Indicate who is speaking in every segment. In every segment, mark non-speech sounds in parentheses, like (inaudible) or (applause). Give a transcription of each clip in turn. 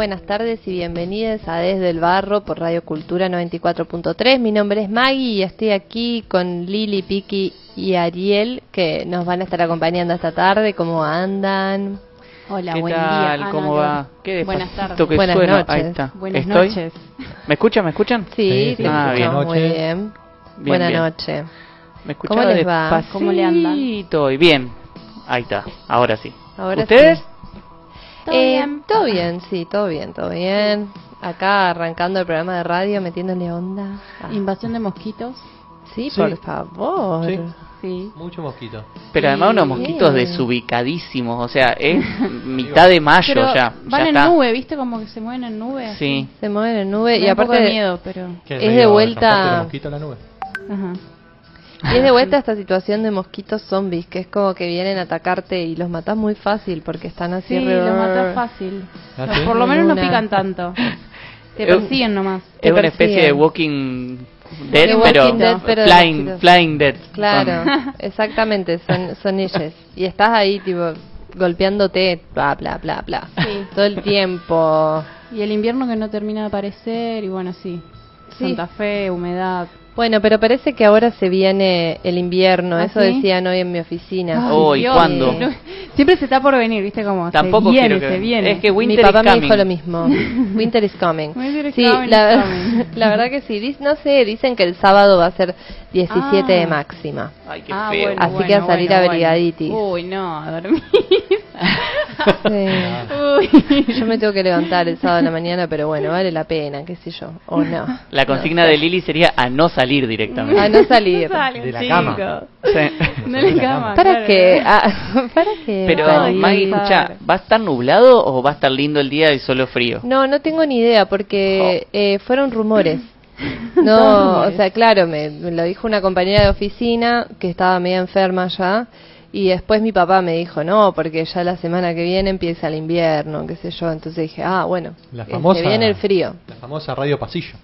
Speaker 1: buenas tardes y bienvenidos a Desde el Barro por Radio Cultura 94.3. Mi nombre es Maggie y estoy aquí con Lili, Piki y Ariel que nos van a estar acompañando esta tarde. ¿Cómo andan?
Speaker 2: Hola,
Speaker 3: ¿Qué
Speaker 2: buen
Speaker 3: tal?
Speaker 2: día.
Speaker 3: ¿Cómo
Speaker 2: Ana,
Speaker 3: va? Qué
Speaker 2: Buenas tardes.
Speaker 3: que
Speaker 1: Buenas
Speaker 3: suena.
Speaker 1: noches.
Speaker 3: Ahí está.
Speaker 2: Buenas
Speaker 3: ¿Estoy?
Speaker 2: noches.
Speaker 3: ¿Me escuchan? ¿Me escuchan?
Speaker 1: Sí,
Speaker 4: Sí, sí.
Speaker 3: Ah, bien.
Speaker 1: muy
Speaker 4: Noches.
Speaker 1: bien.
Speaker 3: Bien,
Speaker 1: Buena
Speaker 3: bien.
Speaker 1: noche.
Speaker 3: ¿Me escuchan?
Speaker 1: ¿Cómo les va?
Speaker 2: ¿Cómo le andan?
Speaker 3: Y bien. Ahí está. Ahora sí.
Speaker 1: Ahora
Speaker 3: ¿Ustedes?
Speaker 1: sí.
Speaker 2: ¿Todo
Speaker 1: Eh,
Speaker 2: bien?
Speaker 1: Todo bien, sí, todo bien, todo bien. Acá arrancando el programa de radio, metiéndole onda. Ah,
Speaker 2: Invasión de mosquitos.
Speaker 1: sí,
Speaker 5: Sí.
Speaker 1: por favor.
Speaker 5: Sí.
Speaker 2: Sí.
Speaker 5: Mucho mosquito.
Speaker 3: Pero además unos mosquitos desubicadísimos. O sea, es mitad de mayo
Speaker 2: Pero
Speaker 3: ya.
Speaker 2: van
Speaker 3: ya
Speaker 2: en
Speaker 3: está.
Speaker 2: nube, ¿viste? Como que se mueven en nube. así.
Speaker 3: Sí.
Speaker 1: Se mueven en nube
Speaker 2: Me
Speaker 1: y aparte
Speaker 2: de miedo, pero...
Speaker 5: ¿Qué,
Speaker 1: Es de vuelta-
Speaker 5: de mosquito a la nube?
Speaker 2: Ajá.
Speaker 1: Y es de vuelta esta situación de mosquitos zombies, que es como que vienen a atacarte y los matas muy fácil porque están así
Speaker 2: Sí, los matas fácil.
Speaker 5: ¿Ah, sí?
Speaker 2: Por lo menos no pican tanto. (laughs) Te persiguen nomás.
Speaker 3: Es una especie de Walking Dead,
Speaker 1: De
Speaker 3: pero,
Speaker 1: Dead,
Speaker 3: flying, flying Dead.
Speaker 1: Claro, (laughs) exactamente, son, son ellos. Y estás ahí, tipo, golpeándote, bla, bla, bla, bla.
Speaker 2: Sí.
Speaker 1: Todo el tiempo.
Speaker 2: Y el invierno que no termina de aparecer, y bueno, sí.
Speaker 1: Sí.
Speaker 2: Santa Fe, humedad.
Speaker 1: Bueno, pero parece que ahora se viene el invierno,
Speaker 2: ¿Ah,
Speaker 1: eso
Speaker 2: sí?
Speaker 1: decían hoy en mi oficina.
Speaker 2: Ay,
Speaker 3: Oh, ¿y
Speaker 2: Dios.
Speaker 3: cuándo?
Speaker 2: No, Siempre se está por venir, ¿viste? Como
Speaker 3: Tampoco
Speaker 2: se viene,
Speaker 3: que-
Speaker 2: se viene.
Speaker 3: Es que
Speaker 1: Mi
Speaker 3: Winter
Speaker 1: papá
Speaker 3: is
Speaker 1: me
Speaker 3: coming.
Speaker 1: dijo lo mismo. (laughs) Winter is coming.
Speaker 2: Winter is
Speaker 1: sí,
Speaker 2: coming,
Speaker 1: la,
Speaker 2: is coming. (laughs)
Speaker 1: la verdad que sí. No sé, dicen que el sábado va a ser 17 de
Speaker 2: Ah.
Speaker 1: máxima.
Speaker 3: Ay, qué
Speaker 2: Ah,
Speaker 3: feo.
Speaker 2: bueno,
Speaker 1: Así
Speaker 2: bueno,
Speaker 1: que a salir
Speaker 2: bueno,
Speaker 1: abrigaditis.
Speaker 2: bueno. Uy, no, a dormir. (laughs)
Speaker 1: Sí. Yo me tengo que levantar el sábado en la mañana, pero bueno, vale la pena, qué sé yo, o no.
Speaker 3: La consigna de Lili sería a no salir directamente.
Speaker 1: A no salir.
Speaker 2: Sale,
Speaker 4: De la
Speaker 2: chico.
Speaker 4: cama.
Speaker 3: Sí.
Speaker 2: No le cama.
Speaker 1: ¿Para
Speaker 2: claro.
Speaker 1: qué? Ah, (laughs) ¿Para qué?
Speaker 3: Pero
Speaker 1: Salir.
Speaker 3: Maggie, escucha, ¿va a estar nublado o va a estar lindo el día y solo frío?
Speaker 1: No, no tengo ni idea porque eh, fueron rumores. (laughs) No,
Speaker 2: rumores.
Speaker 1: o sea, claro, me, me lo dijo una compañera de oficina que estaba media enferma ya y después mi papá me dijo, no, porque ya la semana que viene empieza el invierno, qué sé yo. Entonces dije, ah, bueno,
Speaker 5: La
Speaker 1: eh,
Speaker 5: famosa,
Speaker 1: se viene el frío.
Speaker 5: La famosa radio pasillo.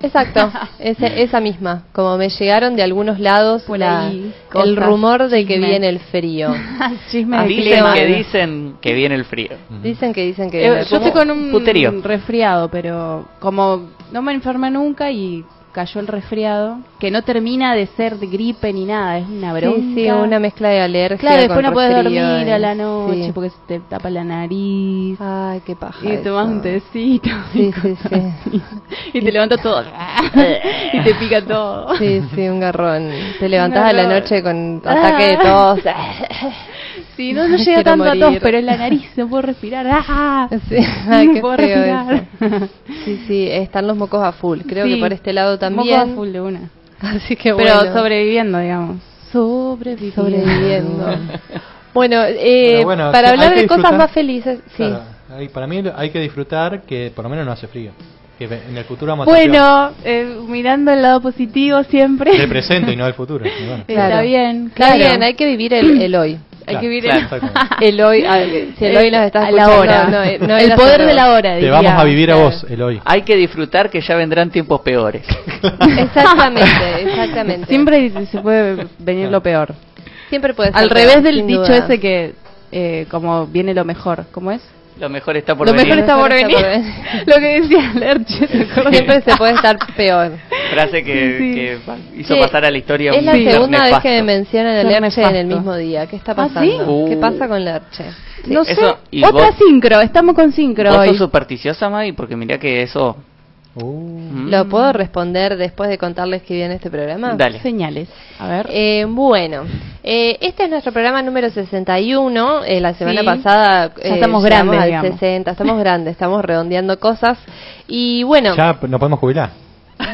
Speaker 1: Exacto, (laughs) ese- esa misma. Como me llegaron de algunos lados
Speaker 2: Por
Speaker 1: la-
Speaker 2: ahí,
Speaker 1: el rumor de que viene el frío. (laughs)
Speaker 2: Chisme
Speaker 1: Ah,
Speaker 3: Dicen
Speaker 2: clima.
Speaker 3: que dicen que viene el frío.
Speaker 1: Dicen que dicen que
Speaker 2: Eh,
Speaker 1: viene el
Speaker 2: yo
Speaker 1: frío.
Speaker 2: estoy con un
Speaker 3: Puterío.
Speaker 2: resfriado, pero como no me enfermé nunca y cayó el resfriado, que no termina de ser gripe ni nada, es una bronca.
Speaker 1: Sí, sí, una mezcla de alergia.
Speaker 2: Claro, después no puedes dormir
Speaker 1: eh.
Speaker 2: a la noche
Speaker 1: Sí.
Speaker 2: porque se te tapa la nariz.
Speaker 1: Ay, qué paja.
Speaker 2: Y tomas un tecito.
Speaker 1: Sí,
Speaker 2: y
Speaker 1: sí, sí.
Speaker 2: Y te levantas todo. (laughs) y te pica todo.
Speaker 1: Sí, sí, un garrón. Te levantás a la noche con ataque de tos. (laughs)
Speaker 2: Sí, (laughs) no, no llega
Speaker 1: quiero
Speaker 2: tanto a tos, pero en la nariz no puedo respirar. ¡Ah! (laughs)
Speaker 1: Sí, (laughs) ay,
Speaker 2: no
Speaker 1: qué
Speaker 2: puedo
Speaker 1: feo
Speaker 2: respirar.
Speaker 1: eso. Sí, sí, están los mocos a full. Creo
Speaker 2: Sí,
Speaker 1: que por este lado
Speaker 2: Moco a
Speaker 1: también.
Speaker 2: full de una.
Speaker 1: Así que
Speaker 2: Pero
Speaker 1: bueno.
Speaker 2: sobreviviendo, digamos. Sobreviviendo.
Speaker 1: sobreviviendo. bueno, eh,
Speaker 5: Pero bueno,
Speaker 1: para hablar de cosas más felices, sí.
Speaker 5: Claro, ahí para mí hay que disfrutar que por lo menos no hace frío. Que en el futuro vamos a
Speaker 2: Bueno, eh, mirando el lado positivo siempre.
Speaker 5: del presente y no del futuro.
Speaker 2: Está
Speaker 1: Claro.
Speaker 2: bien,
Speaker 1: Está bien, hay que vivir el, el hoy.
Speaker 2: Hay que vivir
Speaker 3: claro,
Speaker 2: el,
Speaker 1: hoy, ah, si (laughs) el hoy nos está
Speaker 2: a la
Speaker 1: escuchando,
Speaker 2: hora.
Speaker 1: no, eh, no
Speaker 2: el poder de la hora.
Speaker 5: Te
Speaker 2: diría.
Speaker 5: vamos a vivir a
Speaker 1: claro.
Speaker 5: vos el hoy.
Speaker 3: Hay que disfrutar que ya vendrán tiempos peores. (laughs)
Speaker 1: Exactamente, exactamente.
Speaker 2: Siempre se puede venir lo peor.
Speaker 1: siempre puede ser
Speaker 2: Al
Speaker 1: peor,
Speaker 2: revés del
Speaker 1: sin
Speaker 2: dicho
Speaker 1: duda.
Speaker 2: ese que eh, como viene lo mejor, ¿cómo es?
Speaker 3: Lo mejor está por
Speaker 2: lo
Speaker 3: venir.
Speaker 2: mejor está
Speaker 1: Lo
Speaker 2: por
Speaker 1: mejor
Speaker 2: venir.
Speaker 1: está por venir.
Speaker 2: lo que decía Lerche.
Speaker 1: Siempre se puede estar peor.
Speaker 3: Frase que,
Speaker 2: Sí.
Speaker 3: que hizo
Speaker 1: Che,
Speaker 3: pasar a la historia
Speaker 1: Es
Speaker 3: un
Speaker 1: la segunda vez que me mencionan el
Speaker 2: Ser
Speaker 1: Lerche en el mismo día. ¿Qué está
Speaker 2: ¿Ah, sí?
Speaker 1: pasando? ¿Qué
Speaker 3: Uh.
Speaker 1: pasa con Lerche?
Speaker 2: No sé,
Speaker 3: Eso, y
Speaker 2: otra
Speaker 3: vos-
Speaker 2: sincro, estamos con sincro
Speaker 3: ¿Vos
Speaker 2: hoy.
Speaker 3: sos supersticiosa, Maggie? Porque mirá que eso
Speaker 5: Uh.
Speaker 1: ¿Lo puedo responder después de contarles que viene este programa?
Speaker 3: Dale.
Speaker 2: Señales. A ver.
Speaker 1: Eh, bueno, eh, este es nuestro programa número 61. Eh, la semana
Speaker 2: Sí.
Speaker 1: pasada
Speaker 2: Ya estamos
Speaker 1: llegamos
Speaker 2: grandes,
Speaker 1: al
Speaker 2: digamos.
Speaker 1: 60. Estamos (laughs) grandes, estamos redondeando cosas. Y bueno,
Speaker 5: ya nos podemos jubilar.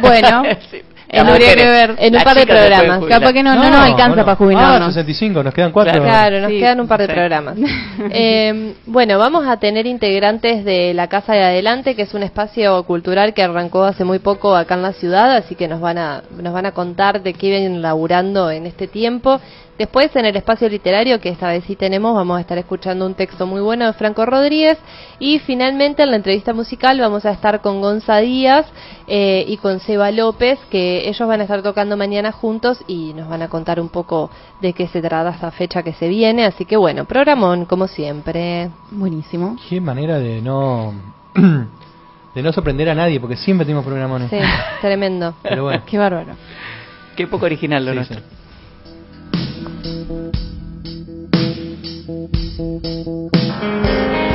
Speaker 2: bueno, (laughs)
Speaker 3: Sí. Mujeres.
Speaker 2: que ver.
Speaker 1: En un par de programas.
Speaker 2: capaz que no, no, nos alcanza
Speaker 5: bueno.
Speaker 2: para jubilarnos.
Speaker 5: Ah, 65, nos quedan cuatro.
Speaker 1: Claro, nos
Speaker 2: Sí.
Speaker 1: quedan un par de
Speaker 3: Sí.
Speaker 1: programas. (laughs) Eh, bueno, vamos a tener integrantes de la Casa de Adelante, que es un espacio cultural que arrancó hace muy poco acá en la ciudad, así que nos van a, nos van a contar de qué vienen laburando en este tiempo. Después, en el espacio literario, que esta vez sí tenemos, vamos a estar escuchando un texto muy bueno de Franco Rodríguez. Y finalmente, en la entrevista musical, vamos a estar con Gonza Díaz eh, y con Seba López, que ellos van a estar tocando mañana juntos y nos van a contar un poco de qué se trata esta fecha que se viene. Así que bueno, programón, como siempre.
Speaker 2: Buenísimo.
Speaker 5: Qué manera de no (clears throat) de no sorprender a nadie, porque siempre tenemos programones.
Speaker 1: Sí, tremendo.
Speaker 5: Pero bueno.
Speaker 2: Qué bárbaro.
Speaker 3: Qué poco original lo
Speaker 5: Sí,
Speaker 3: nuestro.
Speaker 5: sí.
Speaker 6: thank you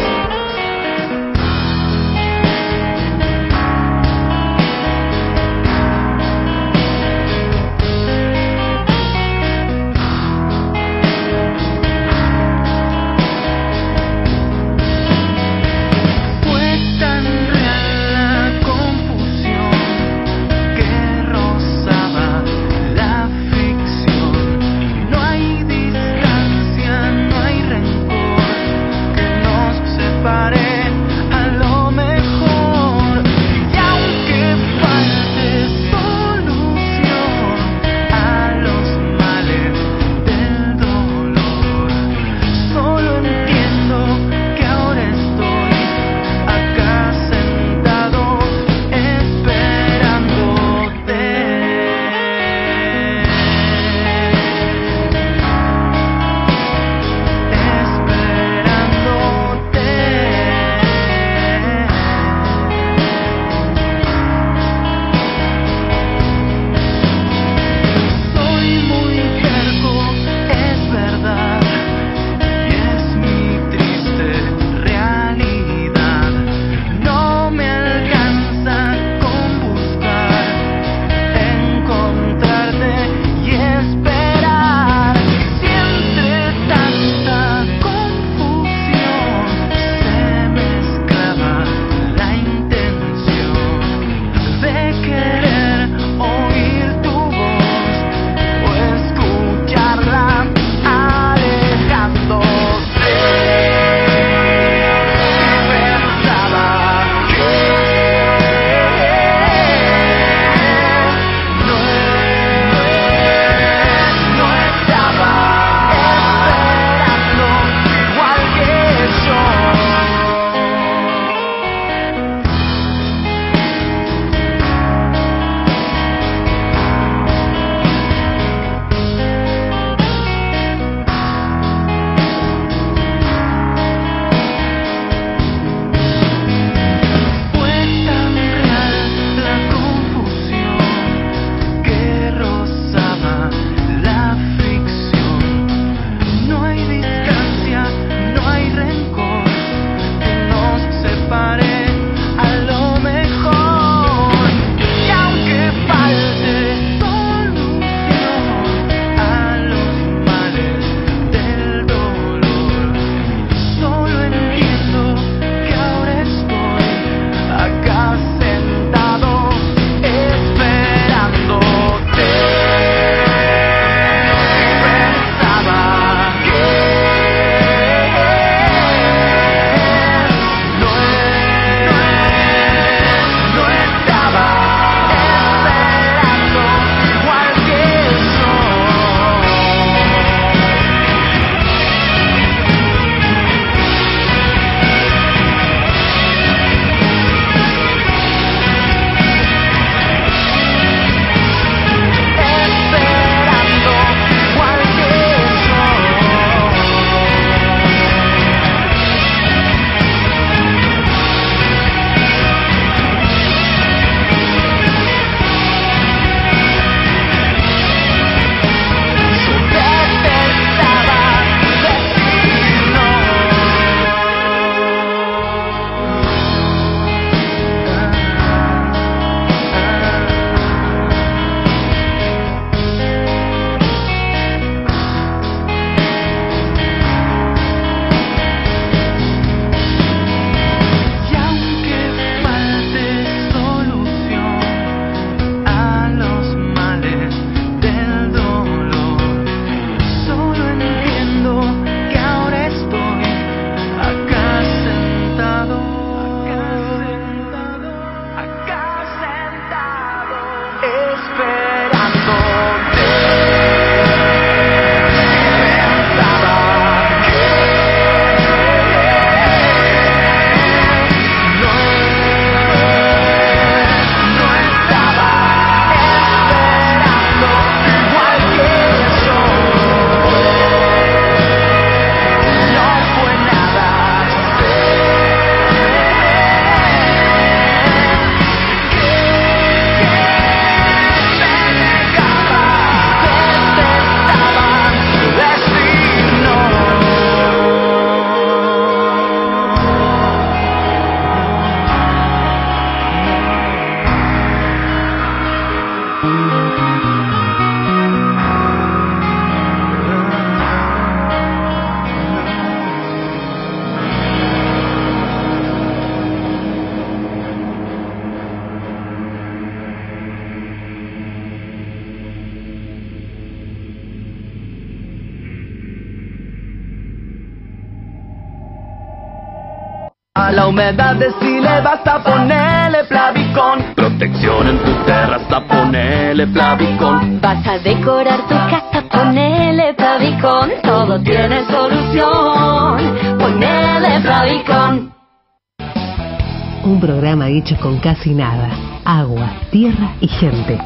Speaker 6: con casi nada. Agua, tierra y gente.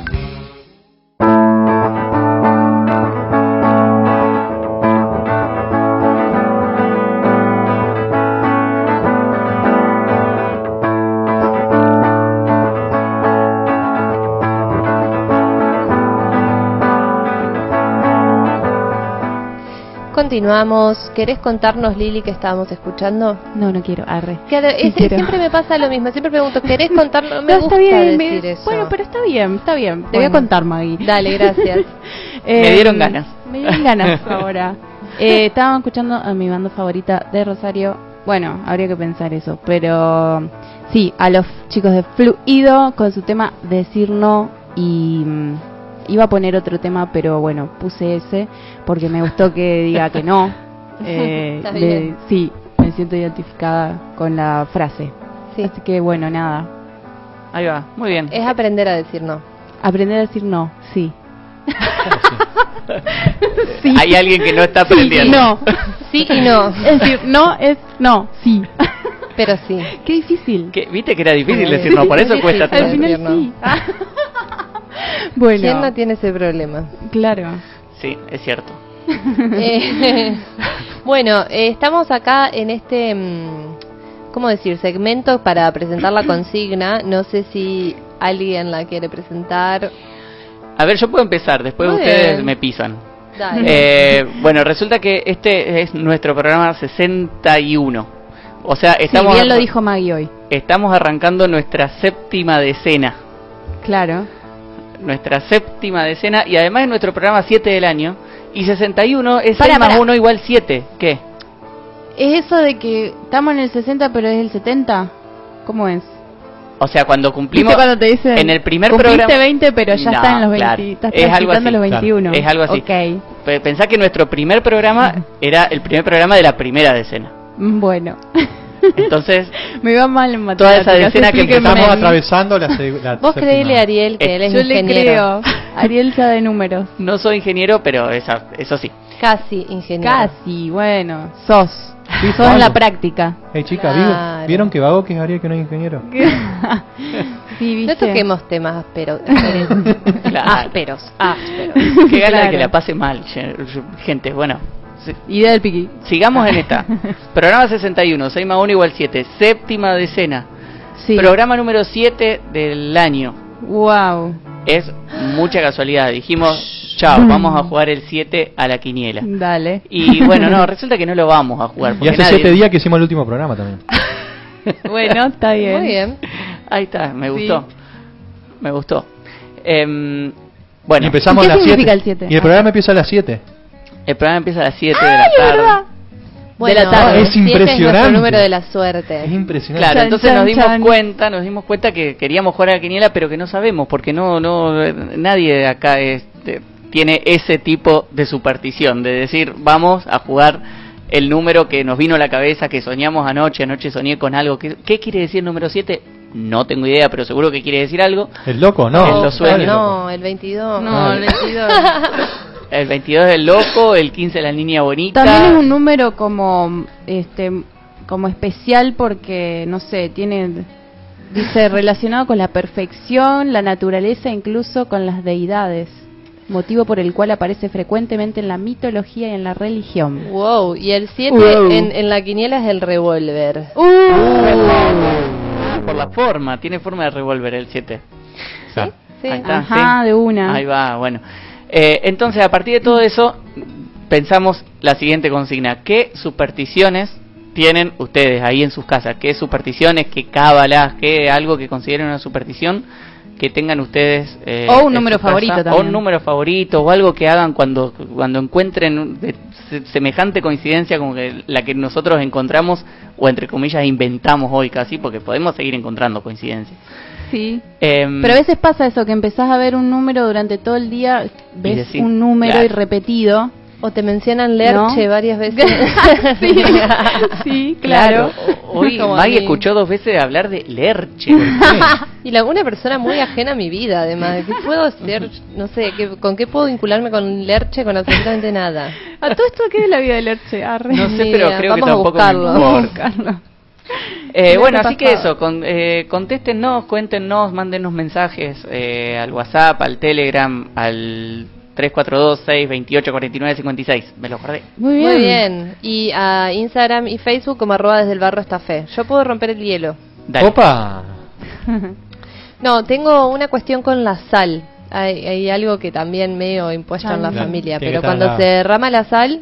Speaker 1: Continuamos. ¿Querés contarnos, Lili, que estábamos escuchando?
Speaker 2: No, no quiero, arre.
Speaker 1: Claro, es-
Speaker 2: quiero.
Speaker 1: siempre me pasa lo mismo. Siempre pregunto, ¿querés contarnos? (laughs) Me
Speaker 2: No,
Speaker 1: gusta
Speaker 2: está bien, me-
Speaker 1: decir eso.
Speaker 2: Bueno, pero está bien, está bien. Te voy a contar, Maggie.
Speaker 1: Dale, gracias. (laughs)
Speaker 3: Me dieron ganas.
Speaker 2: Me dieron ganas (laughs) ahora. Eh, estábamos escuchando a mi banda favorita de Rosario. Bueno, habría que pensar eso, pero sí, a los chicos de Fluido con su tema Decir No y mm, iba a poner otro tema, pero bueno, puse ese porque me gustó que (laughs) diga que no. Eh, le- sí, me siento identificada con la frase.
Speaker 1: Sí.
Speaker 2: Así que bueno, nada.
Speaker 3: Ahí va, muy bien.
Speaker 1: Es aprender a decir no.
Speaker 2: Aprender a decir no, sí. (laughs)
Speaker 3: Hay alguien que no está
Speaker 2: Sí,
Speaker 3: aprendiendo.
Speaker 2: no.
Speaker 1: Sí y no, (laughs)
Speaker 2: Es decir, no es no, sí.
Speaker 1: pero sí.
Speaker 2: Qué difícil.
Speaker 3: Que- Viste que era difícil decir no, por eso
Speaker 1: Sí,
Speaker 3: cuesta
Speaker 1: sí,
Speaker 2: Al
Speaker 1: sí.
Speaker 2: final
Speaker 1: no.
Speaker 2: sí. (laughs) bueno,
Speaker 1: ¿Quién no tiene ese problema?
Speaker 2: claro.
Speaker 3: Sí, es cierto. (laughs)
Speaker 1: Eh, (laughs) bueno, eh, estamos acá en este, mm, ¿cómo decir? Segmento para presentar la consigna. No sé si alguien la quiere presentar.
Speaker 3: A ver, yo puedo empezar, después
Speaker 1: Muy
Speaker 3: ustedes
Speaker 1: bien.
Speaker 3: me pisan.
Speaker 1: Dale.
Speaker 3: Eh, bueno, resulta que este es nuestro programa 61. O sea,
Speaker 2: Sí,
Speaker 3: estamos,
Speaker 2: bien lo dijo Maggie hoy.
Speaker 3: estamos arrancando nuestra séptima decena.
Speaker 2: Claro.
Speaker 3: Nuestra séptima decena y además es nuestro programa 7 del año. Y 61 es
Speaker 2: Para,
Speaker 3: 6 más
Speaker 2: para.
Speaker 3: 1 igual 7. ¿Qué?
Speaker 2: ¿Es eso de que estamos en el 60 pero es el 70? ¿Cómo es?
Speaker 3: O sea, cuando cumplimos...
Speaker 2: ¿Viste cuando te dicen
Speaker 3: en el primer
Speaker 2: cumpliste
Speaker 3: programa-
Speaker 2: 20 pero ya
Speaker 3: No,
Speaker 2: está en los 20,
Speaker 3: claro,
Speaker 2: estás
Speaker 3: es algo así,
Speaker 2: los
Speaker 3: claro,
Speaker 2: 21?
Speaker 3: es algo así.
Speaker 2: Ok,
Speaker 3: Pe- Pensá que nuestro primer programa (laughs) era el primer programa de la primera decena.
Speaker 2: Bueno. (laughs)
Speaker 3: Entonces, (laughs)
Speaker 2: Me iba mal en
Speaker 3: Toda esa
Speaker 2: matemáticas.
Speaker 3: decena que.
Speaker 5: Estamos atravesando la, la
Speaker 1: Vos creíle a Ariel que él es
Speaker 2: Yo le
Speaker 1: ingeniero.
Speaker 2: creo. (laughs) Ariel sabe números.
Speaker 3: no soy ingeniero, pero esa, eso sí.
Speaker 1: Casi ingeniero.
Speaker 2: Casi, bueno. Sos.
Speaker 5: Sí,
Speaker 2: Sos en la práctica.
Speaker 5: Hey, chica,
Speaker 1: Claro.
Speaker 5: ¿vieron- ¿vieron que vago que es Ariel que no es ingeniero? (laughs)
Speaker 2: sí, ¿viste?
Speaker 1: No toquemos temas ásperos.
Speaker 3: Claro.
Speaker 1: ásperos. Ásperos.
Speaker 3: Qué ganas de
Speaker 2: Claro.
Speaker 3: que la pase mal, gente. Bueno,
Speaker 2: Idea del piqui.
Speaker 3: sigamos en esta. (laughs) Programa 61, 6 más 1 igual 7. Séptima decena.
Speaker 2: Sí.
Speaker 3: Programa número 7 del año.
Speaker 2: Wow.
Speaker 3: Es mucha casualidad. Dijimos, chao, vamos a jugar el 7 a la quiniela.
Speaker 2: Dale.
Speaker 3: Y bueno, no, resulta que no lo vamos a jugar. (laughs)
Speaker 5: Y hace
Speaker 3: nadie-
Speaker 5: siete días que hicimos el último programa también. (laughs)
Speaker 2: Bueno, está bien.
Speaker 1: Muy bien.
Speaker 3: Ahí está, me
Speaker 2: Sí.
Speaker 3: gustó. Me gustó. Em, bueno,
Speaker 5: y empezamos
Speaker 2: ¿Qué
Speaker 5: a las
Speaker 2: significa
Speaker 5: 7.
Speaker 2: el siete?
Speaker 5: Y el programa empieza a las 7.
Speaker 3: El programa empieza a las 7 de la tarde.
Speaker 1: Bueno,
Speaker 2: la tarde.
Speaker 5: Es
Speaker 1: siete
Speaker 5: impresionante.
Speaker 1: nuestro número de la suerte.
Speaker 5: Es impresionante.
Speaker 3: Claro,
Speaker 2: Chan,
Speaker 3: entonces
Speaker 2: chan,
Speaker 3: nos dimos
Speaker 2: chan.
Speaker 3: cuenta, nos dimos cuenta que queríamos jugar a la quiniela, pero que no sabemos, porque no, no, nadie de acá este, tiene ese tipo de superstición, de decir, vamos a jugar el número que nos vino a la cabeza, que soñamos anoche, anoche soñé con algo. ¿Qué, qué quiere decir el número 7? No tengo idea, pero seguro que quiere decir algo.
Speaker 5: ¿El loco? No.
Speaker 3: En los sueños.
Speaker 1: No, el 22.
Speaker 2: No,
Speaker 5: Ah.
Speaker 2: el 22. (laughs)
Speaker 3: El 22 es el loco, el 15 es la niña bonita.
Speaker 2: También es un número como este como especial porque no sé, tiene dice relacionado con la perfección, la naturaleza, incluso con las deidades, motivo por el cual aparece frecuentemente en la mitología y en la religión.
Speaker 1: Wow, y el 7
Speaker 2: Wow.
Speaker 1: en, en la quiniela es el revólver.
Speaker 3: Ah, por la forma, tiene forma de revólver el 7.
Speaker 5: Claro.
Speaker 1: Sí.
Speaker 3: Ahí está,
Speaker 2: Ajá,
Speaker 3: sí.
Speaker 2: de una.
Speaker 3: Ahí va, bueno. Eh, entonces, a partir de todo eso, pensamos la siguiente consigna. ¿Qué supersticiones tienen ustedes ahí en sus casas? ¿Qué supersticiones, qué cábalas, qué algo que consideren una superstición que tengan ustedes? eh,
Speaker 2: O un número
Speaker 3: casa?
Speaker 2: favorito
Speaker 3: O
Speaker 2: también.
Speaker 3: un número favorito, o algo que hagan cuando, cuando encuentren de- se- semejante coincidencia como que la que nosotros encontramos, o entre comillas inventamos hoy casi, porque podemos seguir encontrando coincidencias.
Speaker 2: Sí.
Speaker 3: Em,
Speaker 2: Pero a veces pasa eso, que empezás a ver un número durante todo el día, ves
Speaker 3: decís,
Speaker 2: un número
Speaker 3: claro.
Speaker 2: y repetido,
Speaker 1: O te mencionan Lerche
Speaker 2: ¿No?
Speaker 1: varias veces. (laughs)
Speaker 2: sí, sí, (laughs) claro.
Speaker 3: O- Hoy
Speaker 1: Como a
Speaker 3: Maggie
Speaker 1: mí.
Speaker 3: escuchó dos veces hablar de Lerche. (laughs)
Speaker 1: Y la, una persona muy ajena a mi vida, además. ¿Qué puedo ser? No sé, ¿qué- ¿con qué puedo vincularme con Lerche? Con absolutamente nada.
Speaker 2: ¿A todo esto qué es la vida de Lerche? Arre.
Speaker 3: No sé, pero creo que
Speaker 1: Vamos a
Speaker 3: tampoco me
Speaker 1: buscarlo.
Speaker 3: importa. Eh, bueno, así que eso, con, eh, contéstenos, cuéntenos, mándenos mensajes eh, al WhatsApp, al Telegram, al 342-628-4956. Me lo guardé.
Speaker 2: Muy bien.
Speaker 1: Muy bien. Y a Instagram y Facebook como arroba desde el barro esta fe. Yo puedo romper el hielo.
Speaker 3: Dale.
Speaker 5: Opa. (laughs)
Speaker 1: No, tengo una cuestión con la sal. Hay, hay algo que también medio impuesto en la familia, pero cuando
Speaker 5: la-
Speaker 1: se derrama la sal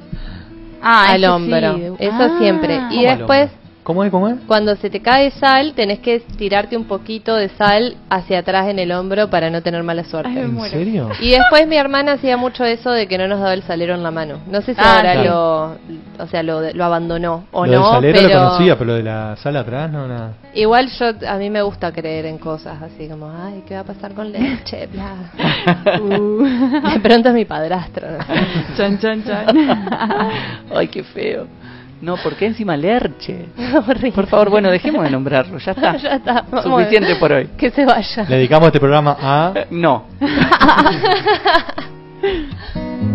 Speaker 2: Ah,
Speaker 1: al hombro,
Speaker 2: sí.
Speaker 1: eso
Speaker 2: Ah.
Speaker 1: siempre. Y
Speaker 5: ¿Cómo al
Speaker 1: después?
Speaker 5: ¿Cómo es? ¿Cómo es?
Speaker 1: cuando se te cae sal, tenés que tirarte un poquito de sal hacia atrás en el hombro para no tener mala suerte.
Speaker 2: Ay,
Speaker 5: ¿En serio?
Speaker 1: Y después mi hermana hacía mucho eso de que no nos daba el salero en la mano. No sé si
Speaker 2: Ah,
Speaker 1: ahora
Speaker 2: sí.
Speaker 1: lo, o sea, lo, lo abandonó o
Speaker 5: lo del
Speaker 1: no,
Speaker 5: salero
Speaker 1: pero
Speaker 5: lo conocía, pero lo de la sala atrás no nada.
Speaker 1: igual yo a mí me gusta creer en cosas así como, ay, ¿qué va a pasar con leche? Bla. (laughs)
Speaker 2: Uh.
Speaker 1: De pronto es mi padrastro. ¿no? (laughs)
Speaker 2: chan, chan, chan.
Speaker 3: Ay, qué feo. No, ¿por qué encima Lerche? (laughs)
Speaker 1: Horrible.
Speaker 3: Por favor, bueno, dejemos de nombrarlo, ya está. (laughs)
Speaker 1: ya está.
Speaker 3: Suficiente por hoy.
Speaker 1: Que se vaya.
Speaker 5: Le dedicamos este programa a
Speaker 3: No.
Speaker 7: No (laughs)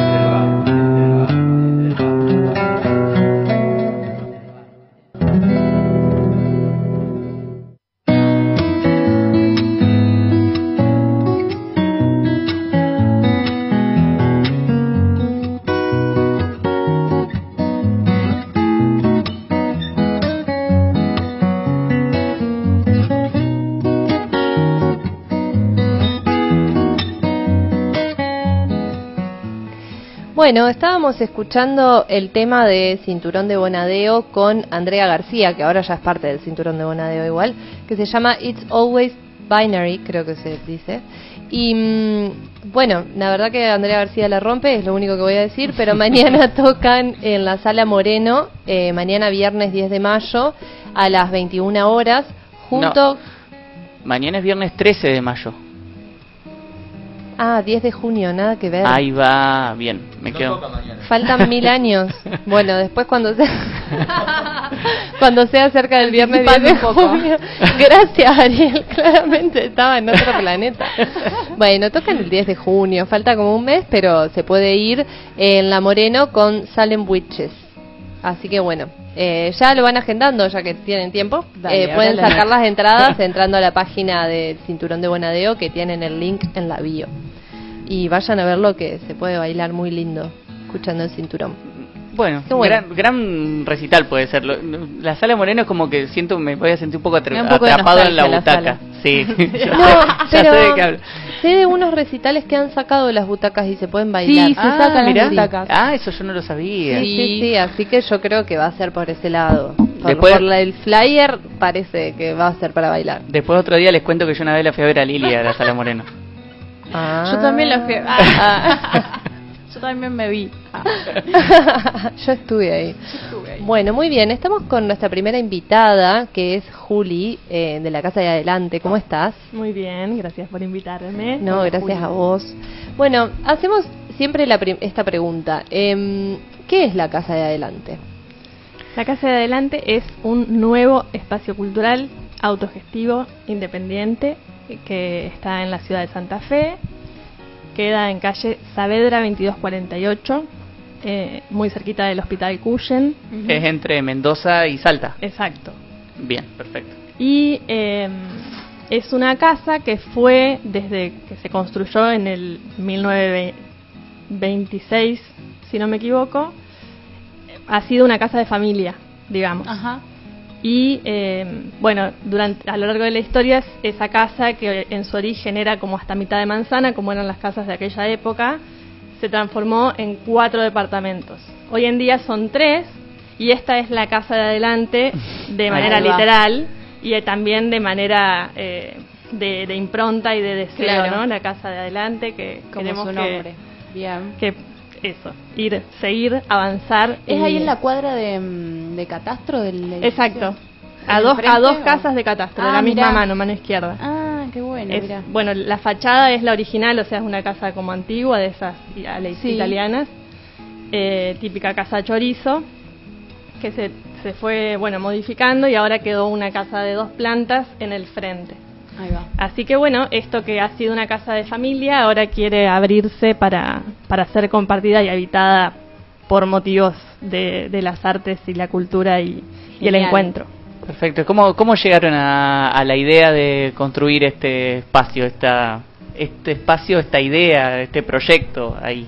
Speaker 1: Bueno, estábamos escuchando el tema de Cinturón de Bonadeo con Andrea García, que ahora ya es parte del Cinturón de Bonadeo igual, que se llama It's Always Binary, creo que se dice. Y mm, bueno, la verdad que Andrea García la rompe, es lo único que voy a decir, pero (laughs) mañana tocan en la Sala Moreno, eh, mañana viernes 10 de mayo, a las 21 horas, junto...
Speaker 3: Mañana es viernes 13 de mayo.
Speaker 1: Ah, 10 de junio, nada que ver.
Speaker 3: Ahí va, bien, me quedo.
Speaker 1: Faltan mil años. (laughs) Bueno, después cuando sea (laughs) cuando sea cerca del viernes 10 de junio. (laughs) Gracias, Ariel. Claramente estaba en otro planeta. Bueno, tocan el 10 de junio. Falta como un mes, pero se puede ir en La Moreno con Salem Witches. Así que bueno, eh, ya lo van agendando, ya que tienen tiempo.
Speaker 2: Dale,
Speaker 1: Eh, pueden sacar las (laughs) entradas entrando a la página del Cinturón de Bonadeo, que tienen el link en la bio. Y vayan a verlo, que se puede bailar muy lindo escuchando el cinturón.
Speaker 3: Bueno,
Speaker 1: Qué bueno.
Speaker 3: Gran, gran recital puede ser. La sala Moreno es como que siento, me voy a sentir un poco, atra-
Speaker 2: un
Speaker 3: atrapado en la
Speaker 2: la
Speaker 3: butaca. Sí, (laughs) (laughs) ya
Speaker 1: No,
Speaker 3: sé- ya
Speaker 1: pero
Speaker 3: sé de qué hablo.
Speaker 1: sé de unos recitales que han sacado las butacas y se pueden
Speaker 2: Sí,
Speaker 1: bailar.
Speaker 2: se sacan las butacas.
Speaker 3: Ah, eso yo no lo sabía.
Speaker 1: Sí, sí, sí, así que yo creo que va a ser por ese lado. Por,
Speaker 3: Después-
Speaker 1: por la- el flyer parece que va a ser para bailar.
Speaker 3: Después otro día les cuento que yo una vez la fui a ver a Lilia a la sala Moreno.
Speaker 1: Ah.
Speaker 2: Yo también lo fui. Ah. (laughs) Yo también me vi. Ah. (laughs)
Speaker 1: Yo estuve ahí. Bueno, muy bien. Estamos con nuestra primera invitada, que es Juli, eh, de la Casa de Adelante. ¿Cómo estás?
Speaker 8: Muy bien, gracias por invitarme.
Speaker 1: No,
Speaker 8: Hola,
Speaker 1: gracias
Speaker 8: Juli.
Speaker 1: a vos. Bueno, hacemos siempre la prim- esta pregunta. Em, ¿Qué es la Casa de Adelante?
Speaker 8: La Casa de Adelante es un nuevo espacio cultural autogestivo, independiente, eh, que está en la ciudad de Santa Fe. Queda en calle Saavedra 2248, eh, muy cerquita del Hospital Cuyen.
Speaker 3: Es entre Mendoza y Salta.
Speaker 8: Exacto.
Speaker 3: Bien, perfecto.
Speaker 8: Y eh, es una casa que fue desde que se construyó en el 1926, si no me equivoco, ha sido una casa de familia, digamos.
Speaker 2: Ajá.
Speaker 8: Y eh, bueno, durante a lo largo de la historia es esa casa que en su origen era como hasta mitad de manzana, como eran las casas de aquella época, se transformó en cuatro departamentos. Hoy en día son tres y esta es la casa de adelante de manera literal y eh, también de manera eh, de, de impronta y de deseo,
Speaker 2: Claro.
Speaker 8: ¿no? La casa de adelante que
Speaker 2: Como
Speaker 8: queremos
Speaker 2: su
Speaker 8: que-
Speaker 2: nombre. Bien.
Speaker 8: que eso, ir, seguir, avanzar.
Speaker 2: ¿Es
Speaker 8: y-
Speaker 2: ahí en la cuadra de, mm, de catastro del?
Speaker 8: Exacto. A
Speaker 2: ¿En
Speaker 8: dos,
Speaker 2: frente
Speaker 8: a dos
Speaker 2: o?
Speaker 8: casas de catastro, de
Speaker 2: Ah,
Speaker 8: la misma
Speaker 2: mirá.
Speaker 8: mano, mano izquierda.
Speaker 2: Ah, qué bueno,
Speaker 8: Es-
Speaker 2: mirá.
Speaker 8: bueno, la fachada es la original, o sea, es una casa como antigua, de esas
Speaker 2: Sí.
Speaker 8: italianas, eh, típica casa chorizo, que se, se fue, bueno, modificando y ahora quedó una casa de dos plantas en el frente.
Speaker 2: Ahí va.
Speaker 8: Así que bueno, esto que ha sido una casa de familia ahora quiere abrirse para, para ser compartida y habitada por motivos de, de las artes y la cultura y, y el encuentro.
Speaker 3: Perfecto. ¿Cómo, cómo llegaron a, a la idea de construir este espacio, esta, este espacio, esta idea, este proyecto ahí?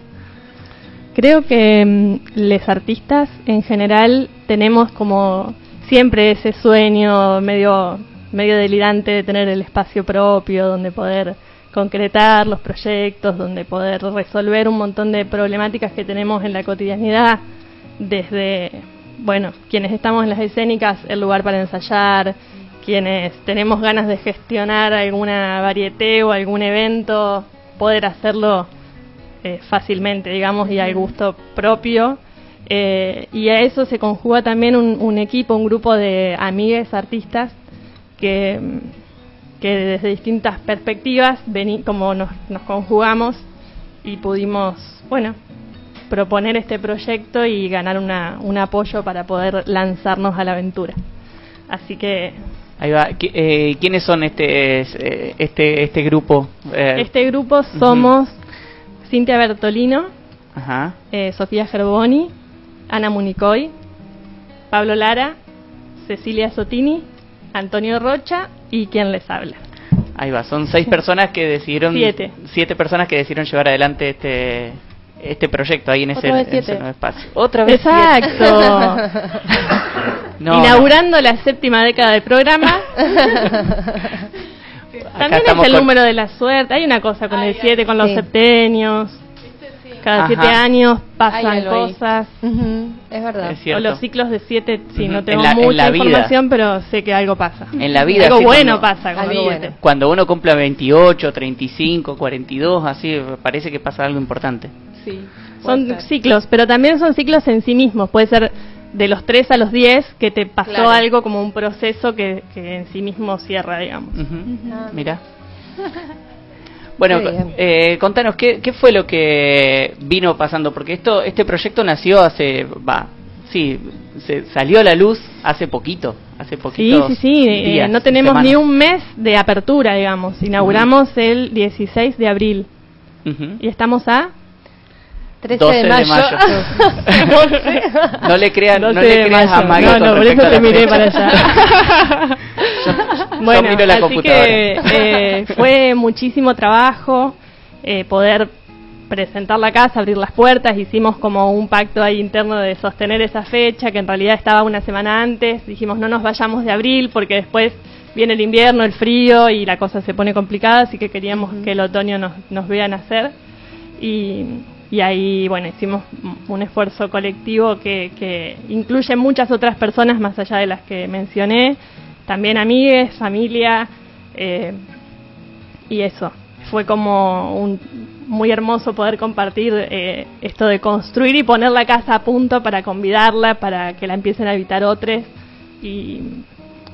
Speaker 8: Creo que mm, los artistas en general tenemos como siempre ese sueño medio medio delirante de tener el espacio propio donde poder concretar los proyectos, donde poder resolver un montón de problemáticas que tenemos en la cotidianidad, desde, bueno, quienes estamos en las escénicas, el lugar para ensayar, quienes tenemos ganas de gestionar alguna varieté o algún evento, poder hacerlo eh, fácilmente, digamos, y al gusto propio. Eh, y a eso se conjuga también un, un equipo, un grupo de amigues artistas que, que desde distintas perspectivas, vení, como nos, nos conjugamos y pudimos, bueno, proponer este proyecto y ganar una, un apoyo para poder lanzarnos a la aventura. Así que
Speaker 3: Ahí va. Eh, ¿Quiénes son este este este grupo? Eh,
Speaker 8: este grupo somos Cintia Bertolino,
Speaker 3: Ajá.
Speaker 8: eh, Sofía Gerboni, Ana Municoy, Pablo Lara, Cecilia Sotini, Antonio Rocha y quien les habla.
Speaker 3: Ahí va. Son seis personas que decidieron
Speaker 8: Siete.
Speaker 3: siete personas que decidieron llevar adelante este este proyecto ahí en ese, en ese nuevo espacio. Otra vez siete.
Speaker 8: Exacto. (laughs)
Speaker 3: No,
Speaker 8: Inaugurando la séptima década del programa. (laughs)
Speaker 3: Acá
Speaker 8: También es el
Speaker 3: con-
Speaker 8: número de la suerte. Hay una cosa con el 7, con los septenios. Cada
Speaker 3: Ajá.
Speaker 8: 7 años pasan cosas.
Speaker 1: Es verdad.
Speaker 3: Es.
Speaker 8: O los ciclos de 7, sí, no
Speaker 3: En
Speaker 8: tengo
Speaker 3: la-
Speaker 8: mucha información, pero sé que algo pasa.
Speaker 3: En la vida,
Speaker 8: Algo bueno
Speaker 3: cuando-
Speaker 8: pasa
Speaker 1: Algo bueno.
Speaker 8: 7.
Speaker 3: Cuando uno cumple 28, 35, 42, así parece que pasa algo importante.
Speaker 1: Sí.
Speaker 8: Son ciclos, pero también son ciclos en sí mismos. Puede ser de los 3 a los 10 que te pasó
Speaker 1: Claro.
Speaker 8: algo como un proceso que, que en sí mismo cierra, digamos.
Speaker 3: Ujú. Mira. (laughs) Bueno, eh, contanos ¿qué, qué fue lo que vino pasando, porque esto, este proyecto nació hace, va, sí, se salió a la luz hace poquito, hace
Speaker 8: Sí,
Speaker 3: poquito.
Speaker 8: sí, sí. eh, no tenemos ni un mes de apertura, digamos. Inauguramos el 16 de abril y estamos a
Speaker 1: 13
Speaker 3: 12
Speaker 1: de
Speaker 3: de
Speaker 1: mayo.
Speaker 3: mayo. (laughs) No le creas, no
Speaker 8: 12
Speaker 3: le creas a
Speaker 8: mayo.
Speaker 3: Maggie
Speaker 8: No, no, por eso te miré para allá. (laughs) (laughs) bueno,
Speaker 3: miro la
Speaker 8: así
Speaker 3: computadora.
Speaker 8: que eh, (laughs) fue muchísimo trabajo eh, poder presentar la casa, abrir las puertas, hicimos como un pacto ahí interno de sostener esa fecha, que en realidad estaba una semana antes, dijimos no nos vayamos de abril porque después viene el invierno, el frío y la cosa se pone complicada, así que queríamos que el otoño nos, nos vea nacer y, y ahí, bueno, hicimos un esfuerzo colectivo que, que incluye muchas otras personas más allá de las que mencioné, también amigues, familia, eh, y eso. Fue como un, muy hermoso poder compartir eh, esto de construir y poner la casa a punto para convidarla, para que la empiecen a habitar otros, y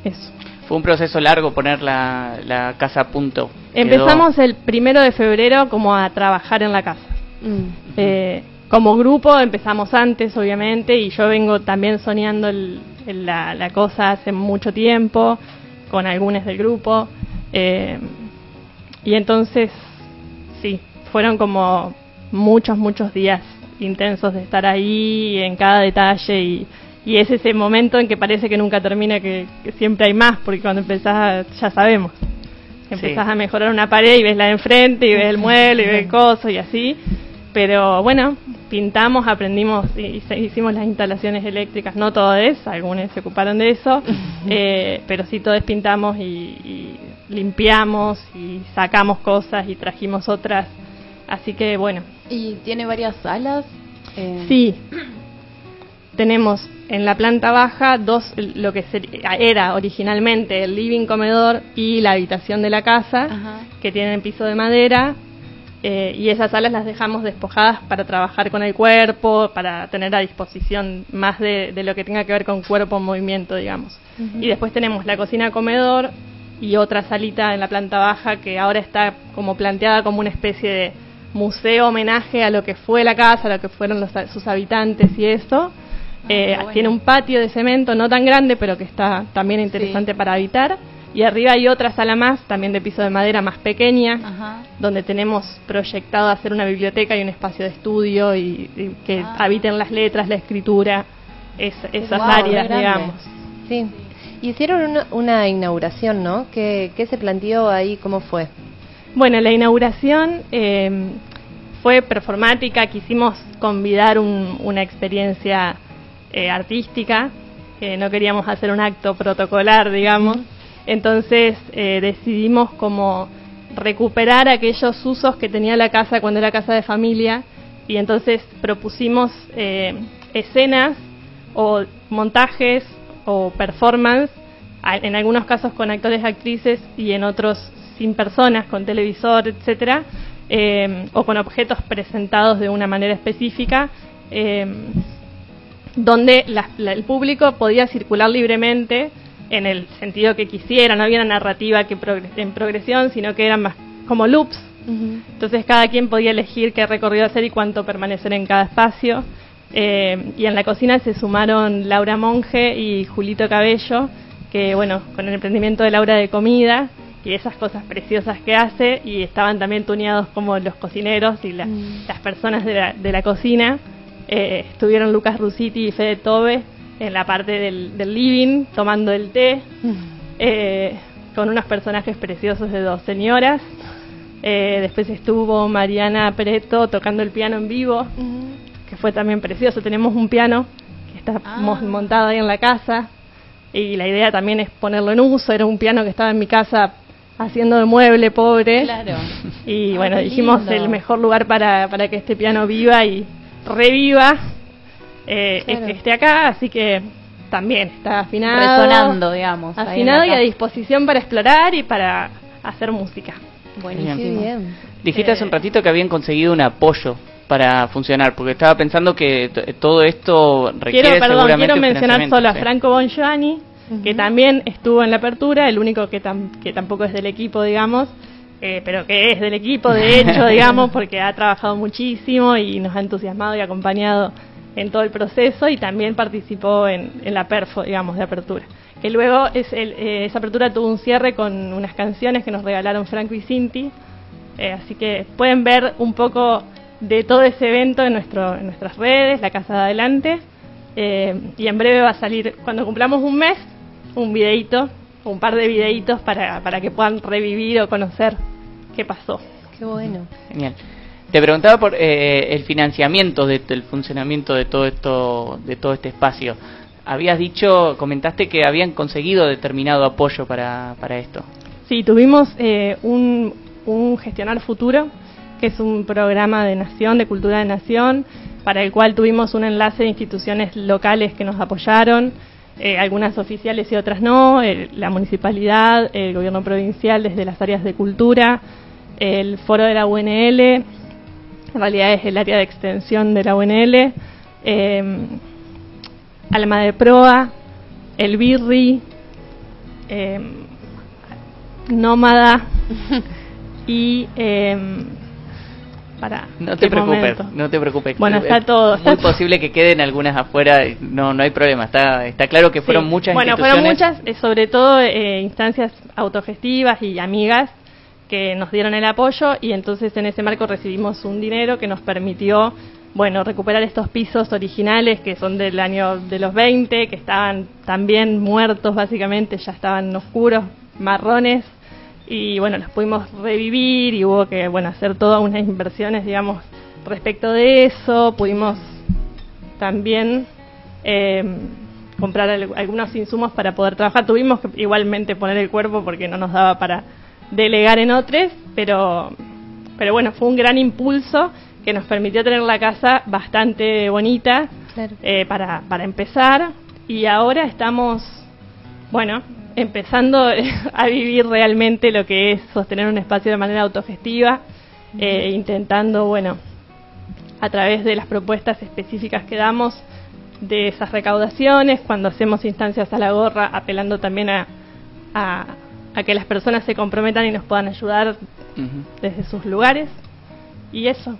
Speaker 8: eso.
Speaker 3: Fue un proceso largo poner la, la casa a punto. Quedó-
Speaker 8: Empezamos el primero de febrero como a trabajar en la casa.
Speaker 1: Mm.
Speaker 8: Eh, como grupo empezamos antes, obviamente, y yo vengo también soñando el- el- la, la cosa hace mucho tiempo, con algunos del grupo. eh, y entonces, sí, fueron como muchos, muchos días intensos de estar ahí en cada detalle y, y es ese momento en que parece que nunca termina, que, que siempre hay más, porque cuando empezás ya sabemos. Empezás
Speaker 3: Sí.
Speaker 8: a mejorar una pared y ves la de enfrente y ves el mueble y ves cosas y así. Pero bueno, pintamos, aprendimos y hicimos las instalaciones eléctricas, no todo es, algunos se ocuparon de eso, (laughs) eh, pero sí todos pintamos y, y limpiamos y sacamos cosas y trajimos otras. Así que bueno,
Speaker 2: ¿Y tiene varias salas? Eh,
Speaker 8: Sí. Tenemos en la planta baja dos, lo que ser- era originalmente el living comedor y la habitación de la casa,
Speaker 2: Ajá.
Speaker 8: que tienen piso de madera, eh, y esas salas las dejamos despojadas para trabajar con el cuerpo, para tener a disposición más de, de lo que tenga que ver con cuerpo en movimiento, digamos. Y después tenemos la cocina comedor y otra salita en la planta baja que ahora está como planteada como una especie de museo homenaje a lo que fue la casa, a lo que fueron los, sus habitantes y eso. Eh,
Speaker 2: bueno.
Speaker 8: Tiene un patio de cemento no tan grande, pero que está también interesante para habitar. Y arriba hay otra sala más, también de piso de madera más pequeña,
Speaker 2: Ajá.
Speaker 8: donde tenemos proyectado hacer una biblioteca y un espacio de estudio y, y que
Speaker 2: Ah.
Speaker 8: habiten las letras, la escritura, es- esas áreas, digamos.
Speaker 1: Sí. Hicieron una, una inauguración, ¿no? ¿Qué, ¿Qué se planteó ahí? ¿Cómo fue?
Speaker 8: Bueno, la inauguración eh, fue performática, quisimos convidar un- una experiencia eh, artística, eh, no queríamos hacer un acto protocolar, digamos, entonces eh, decidimos como recuperar aquellos usos que tenía la casa cuando era casa de familia y entonces propusimos eh, escenas o montajes o performance, en algunos casos con actores actrices y en otros sin personas, con televisor, etcétera, eh, o con objetos presentados de una manera específica, eh, donde la- el público podía circular libremente en el sentido que quisiera, no había una narrativa que progre- en progresión, sino que eran más como loops. Entonces cada quien podía elegir qué recorrido hacer y cuánto permanecer en cada espacio. Eh, y en la cocina se sumaron Laura Monge y Julito Cabello, que bueno, con el emprendimiento de Laura de comida y esas cosas preciosas que hace, y estaban también tuneados como los cocineros y la- las personas de la, de la cocina. Eh, estuvieron Lucas Rusiti y Fede Tobe en la parte del, del living tomando el té, eh, con unos personajes preciosos de dos señoras. Eh, después estuvo Mariana Preto tocando el piano en vivo, que fue también precioso. Tenemos un piano que está mo- montado ahí en la casa y la idea también es ponerlo en uso. Era un piano que estaba en mi casa haciendo de mueble pobre.
Speaker 2: Claro.
Speaker 8: Y
Speaker 2: Ay,
Speaker 8: bueno, dijimos
Speaker 2: lindo.
Speaker 8: el mejor lugar para, para que este piano viva y reviva eh,
Speaker 2: Claro.
Speaker 8: es que esté acá, así que también está afinado.
Speaker 2: Resonando, digamos.
Speaker 8: Afinado y a disposición para explorar y para hacer música.
Speaker 3: Buenísimo.
Speaker 1: bien.
Speaker 3: Dijiste
Speaker 8: Eh,
Speaker 3: hace un ratito que habían conseguido un apoyo para funcionar, porque estaba pensando que todo esto requiere
Speaker 8: Quiero, perdón,
Speaker 3: seguramente
Speaker 8: quiero
Speaker 3: un
Speaker 8: mencionar solo a
Speaker 3: sí.
Speaker 8: Franco Bongiovanni, que también estuvo en la apertura, el único que, tam- que tampoco es del equipo, digamos, eh, pero que es del equipo, de (laughs) hecho, digamos, porque ha trabajado muchísimo y nos ha entusiasmado y acompañado en todo el proceso y también participó en, en la perfo, digamos, de apertura. Que luego es el- eh, esa apertura tuvo un cierre con unas canciones que nos regalaron Franco y Cinti, eh, así que pueden ver un poco de todo ese evento en, nuestro, en nuestras redes, la Casa de Adelante. Eh, y en breve va a salir, cuando cumplamos un mes, un videíto, un par de videitos para, para que puedan revivir o conocer qué pasó.
Speaker 1: Qué bueno.
Speaker 3: Genial. Te preguntaba por eh, el financiamiento de- del funcionamiento de todo esto, de todo este espacio. Habías dicho, comentaste que habían conseguido determinado apoyo para, para esto.
Speaker 8: Sí, tuvimos eh, un, un Gestionar Futuro, que es un programa de nación, de cultura de nación, para el cual tuvimos un enlace de instituciones locales que nos apoyaron, eh, algunas oficiales y otras no, el- la municipalidad, el gobierno provincial desde las áreas de cultura, el foro de la UNL, en realidad es el área de extensión de la UNL, eh, Alma de Proa, el Birri, eh, Nómada (laughs) y eh, para
Speaker 3: No te
Speaker 8: ¿qué
Speaker 3: preocupes,
Speaker 8: momento?
Speaker 3: no te preocupes.
Speaker 8: Bueno,
Speaker 3: Es
Speaker 8: está todo.
Speaker 3: Muy posible que queden algunas afuera, y no no hay problema. Está está claro que fueron
Speaker 8: Sí.
Speaker 3: muchas
Speaker 8: Bueno, fueron muchas, eh, sobre todo eh, instancias autogestivas y amigas que nos dieron el apoyo y entonces en ese marco recibimos un dinero que nos permitió, bueno, recuperar estos pisos originales que son del año de los 20, que estaban también muertos básicamente, ya estaban oscuros, marrones y bueno, los pudimos revivir y hubo que, bueno, hacer todas unas inversiones, digamos, respecto de eso, pudimos también eh, comprar al- algunos insumos para poder trabajar. Tuvimos que igualmente poner el cuerpo porque no nos daba para delegar en otros, pero, pero bueno, fue un gran impulso que nos permitió tener la casa bastante bonita eh, para, para empezar. Y ahora estamos, bueno, empezando (laughs) a vivir realmente lo que es sostener un espacio de manera autogestiva, eh, intentando, bueno, a través de las propuestas específicas que damos de esas recaudaciones, cuando hacemos instancias a la gorra, apelando también a, a, a que las personas se comprometan y nos puedan ayudar desde sus lugares. Y eso.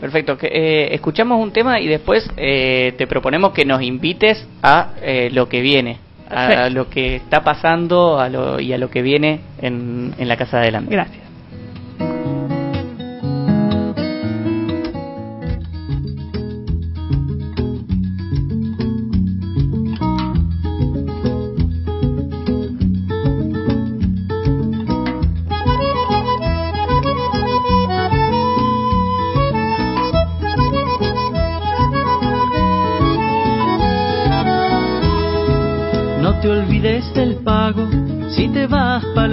Speaker 3: Perfecto. Que, eh, escuchamos un tema y después eh, te proponemos que nos invites a eh, lo que viene, a, lo que está pasando a lo, y a lo que viene en, en la casa de adelante.
Speaker 8: Gracias.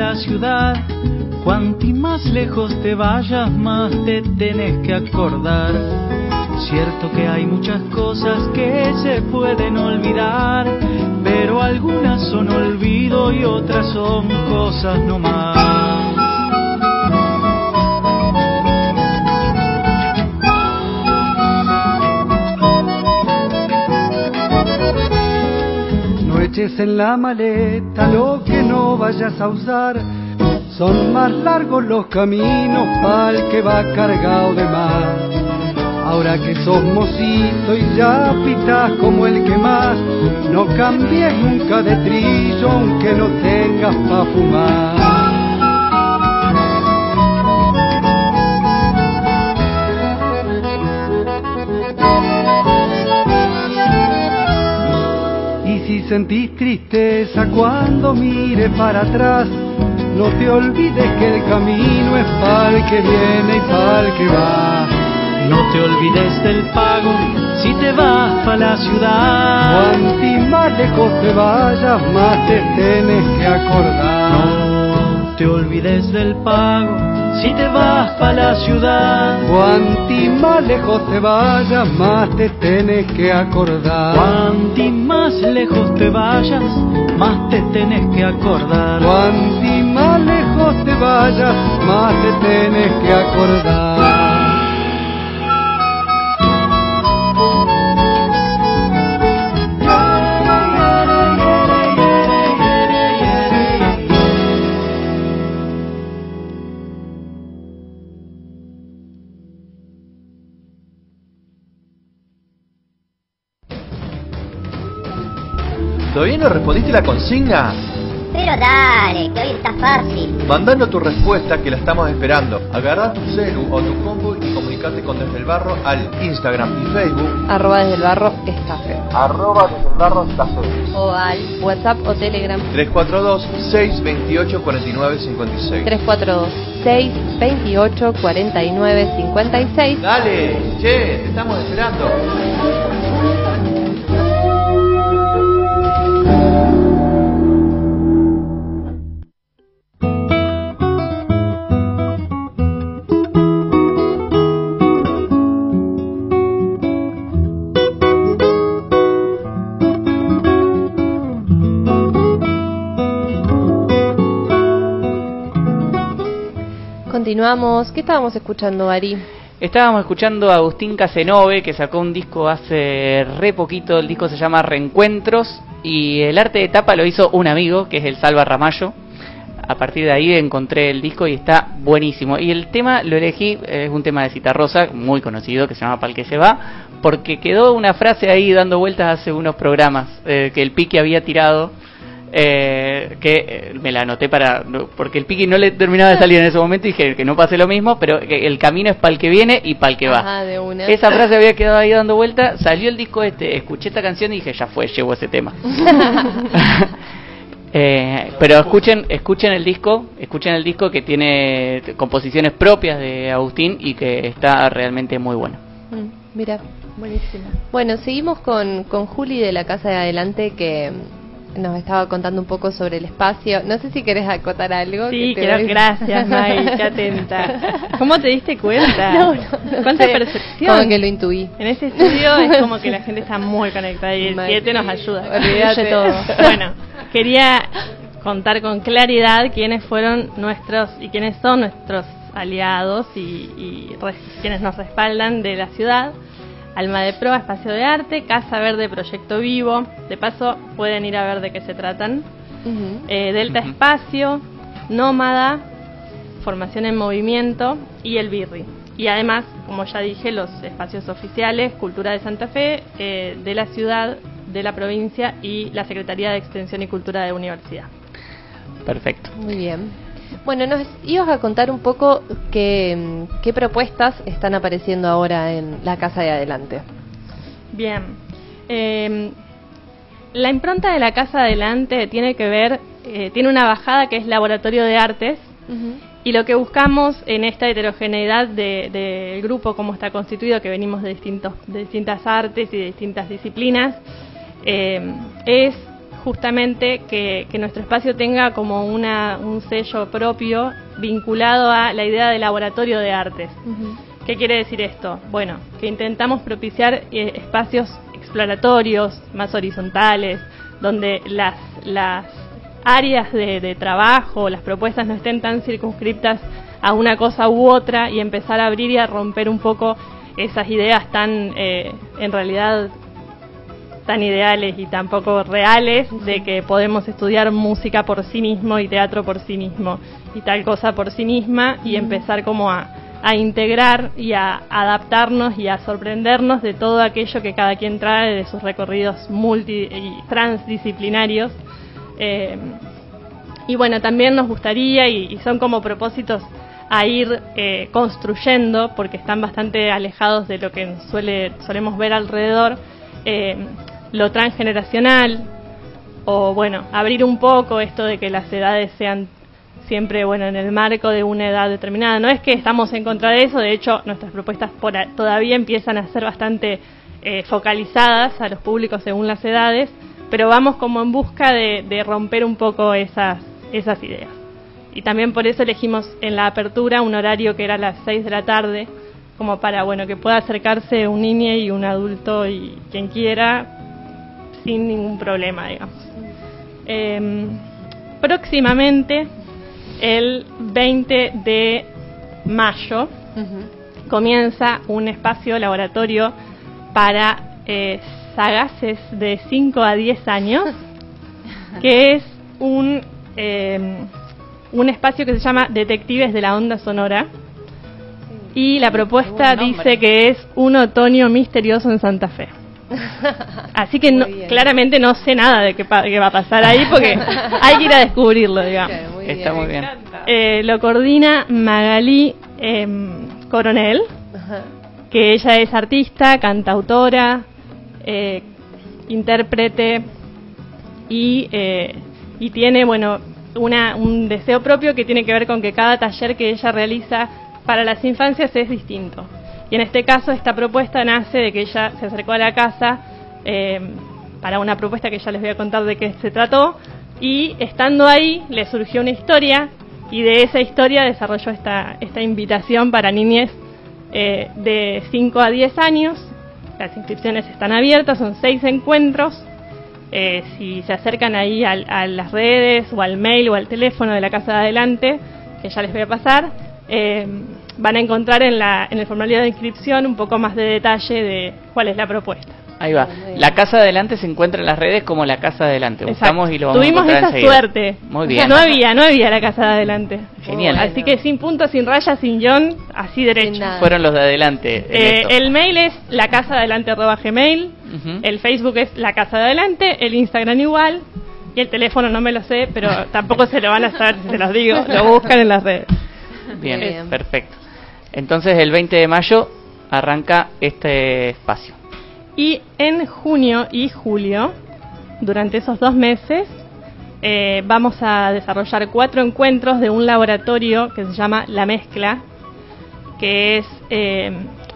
Speaker 9: La ciudad. Cuanti más lejos te vayas, más te tenés que acordar. Cierto que hay muchas cosas que se pueden olvidar, pero algunas son olvido y otras son cosas no más.
Speaker 10: eches en la maleta lo que vayas a usar. Son más largos los caminos pa'l que va cargado de mar. Ahora que sos mocito y ya pitas como el que más, no cambies nunca de trillo aunque no tengas pa' fumar. Sentís tristeza cuando mire para atrás, no te olvides que el camino es pa'l que viene y pa'l que va.
Speaker 9: No te olvides del pago si te vas a la ciudad.
Speaker 10: Cuanti más lejos te vayas, más te tienes que acordar.
Speaker 9: No te olvides del pago si te vas a la ciudad.
Speaker 10: Cuanti más lejos te vayas, más te tienes que acordar.
Speaker 9: Cuanti más lejos te vayas, más te tenés que acordar.
Speaker 10: Cuanti más lejos te vayas, más te tienes que acordar.
Speaker 4: No respondiste la consigna?
Speaker 11: Pero dale, que hoy está fácil.
Speaker 4: Mandando tu respuesta que la estamos esperando. Agarra tu celu o tu combo y comunicate con Desde el Barro al Instagram y Facebook.
Speaker 1: Arroba desde el barro estafe.
Speaker 4: Arroba Desde el Barro Estafe.
Speaker 1: O al WhatsApp o Telegram
Speaker 4: 342-628-4956.
Speaker 1: 342 628 49 56.
Speaker 4: Dale, che, te estamos esperando.
Speaker 1: Continuamos. ¿Qué estábamos escuchando, Ari?
Speaker 3: Estábamos escuchando a Agustín Casenove, que sacó un disco hace re poquito, el disco se llama Reencuentros, y el arte de tapa lo hizo un amigo, que es el Salva Ramallo. A partir de ahí encontré el disco y está buenísimo. Y el tema lo elegí, es un tema de Cita Rosa, muy conocido, que se llama Pal que se va, porque quedó una frase ahí dando vueltas hace unos programas, eh, que el pique había tirado, eh, que eh, me la anoté para porque el piqui no le terminaba de salir en ese momento y dije que no pase lo mismo pero que el camino es para el que viene y para el que va
Speaker 1: Ajá, de una.
Speaker 3: esa frase había quedado ahí dando vuelta salió el disco este escuché esta canción y dije ya fue llevo ese tema (laughs) (laughs) Eh, pero escuchen escuchen el disco escuchen el disco que tiene composiciones propias de Agustín y que está realmente muy bueno
Speaker 1: Mm, Mira, buenísimo. Bueno, seguimos con, con Juli de la Casa de Adelante que nos estaba contando un poco sobre el espacio. No sé si querés acotar algo.
Speaker 8: Sí,
Speaker 1: que te
Speaker 8: quiero-
Speaker 1: doy-
Speaker 8: gracias, May, (laughs) qué atenta. ¿Cómo te diste cuenta?
Speaker 1: No, no, no
Speaker 8: ¿Cuánta
Speaker 1: sé.
Speaker 8: percepción?
Speaker 1: Como que lo intuí.
Speaker 8: En este estudio es como que la gente está muy conectada y el
Speaker 1: May,
Speaker 8: 7 nos ayuda.
Speaker 1: olvídate.
Speaker 8: Todo. Bueno, quería contar con claridad quiénes fueron nuestros y quiénes son nuestros aliados y, y res- quienes nos respaldan de la ciudad. Alma de Proa, Espacio de Arte, Casa Verde, Proyecto Vivo. De paso, pueden ir a ver de qué se tratan. Eh, Delta Espacio, Nómada, Formación en Movimiento y el Birri. Y además, como ya dije, los espacios oficiales, Cultura de Santa Fe, eh, de la ciudad, de la provincia y la Secretaría de Extensión y Cultura de Universidad.
Speaker 3: perfecto
Speaker 1: Muy bien. Bueno, nos ibas a contar un poco qué, qué propuestas están apareciendo ahora en la Casa de Adelante.
Speaker 8: Bien. Eh, la impronta de la Casa Adelante tiene que ver, eh, tiene una bajada que es Laboratorio de Artes, Y lo que buscamos en esta heterogeneidad del de, grupo, como está constituido, que venimos de, distintos, de distintas artes y de distintas disciplinas, eh, es justamente que, que, nuestro espacio tenga como una, un sello propio vinculado a la idea de laboratorio de artes. Uh -huh. ¿Qué quiere decir esto? Bueno, que intentamos propiciar eh, espacios exploratorios, más horizontales, donde las, las áreas de, de, trabajo, las propuestas no estén tan circunscriptas a una cosa u otra y empezar a abrir y a romper un poco esas ideas tan, eh, en realidad, tan ideales y tampoco reales de que podemos estudiar música por sí mismo y teatro por sí mismo y tal cosa por sí misma y empezar como a, a integrar y a adaptarnos y a sorprendernos de todo aquello que cada quien trae de sus recorridos multi y transdisciplinarios. Eh, y bueno, también nos gustaría, y, y son como propósitos a ir eh, construyendo, porque están bastante alejados de lo que suele, solemos ver alrededor, eh, lo transgeneracional, o bueno, abrir un poco esto de que las edades sean siempre bueno en el marco de una edad determinada. No es que estamos en contra de eso, de hecho nuestras propuestas por todavía empiezan a ser bastante eh, focalizadas a los públicos según las edades, pero vamos como en busca de, romper un poco esas, esas ideas. Y también por eso elegimos en la apertura un horario que era las 6 de la tarde, como para bueno que pueda acercarse un niño y un adulto y quien quiera sin ningún problema, digamos. Em, próximamente, el 20 de mayo, comienza un espacio laboratorio para eh, sagaces de 5 a 10 años, (laughs) que es un, eh, un espacio que se llama Detectives de la Onda Sonora. Y la propuesta dice que es un otoño misterioso en Santa Fe. (laughs) Así que no- claramente no sé nada de qué, pa- qué va a pasar ahí porque (laughs) (laughs) hay que ir a descubrirlo, digamos.
Speaker 3: Está muy bien.
Speaker 8: Eh, lo coordina Magalí em, Coronel, que ella es artista, cantautora, eh, intérprete y, eh, y tiene, bueno, una, un deseo propio que tiene que ver con que cada taller que ella realiza para las infancias es distinto. Y en este caso esta propuesta nace de que ella se acercó a la casa eh, para una propuesta que ya les voy a contar de qué se trató y estando ahí le surgió una historia y de esa historia desarrolló esta, esta invitación para niñez eh, de 5 a 10 años. Las inscripciones están abiertas, son seis encuentros. Eh, si se acercan ahí a, las redes o al mail o al teléfono de la Casa de Adelante, que ya les voy a pasar, van a encontrar en, la, en el formulario de inscripción un poco más de detalle de cuál es la propuesta.
Speaker 3: Ahí va. La casa adelante se encuentra en las redes como la casa adelante. Buscamos y lo vamos
Speaker 8: Tuvimos
Speaker 3: a
Speaker 8: esa
Speaker 3: enseguida.
Speaker 8: suerte.
Speaker 3: Muy bien.
Speaker 8: No había, no había la Casa de Adelante.
Speaker 3: Genial.
Speaker 8: Así que sin puntos, sin rayas, sin guion, así derecho.
Speaker 3: Fueron los de adelante.
Speaker 8: Eh, el mail es la casa adelante arroba gmail, el Facebook es la casa de adelante, el Instagram igual y el teléfono no me lo sé, pero tampoco se lo van a saber si se los digo, (laughs) lo buscan en las redes.
Speaker 3: Bien,
Speaker 8: Bien.
Speaker 3: perfecto. Entonces el 20 de mayo arranca este espacio.
Speaker 8: Y en junio y julio, durante esos dos meses, eh, vamos a desarrollar cuatro encuentros de un laboratorio que se llama La Mezcla, que es eh,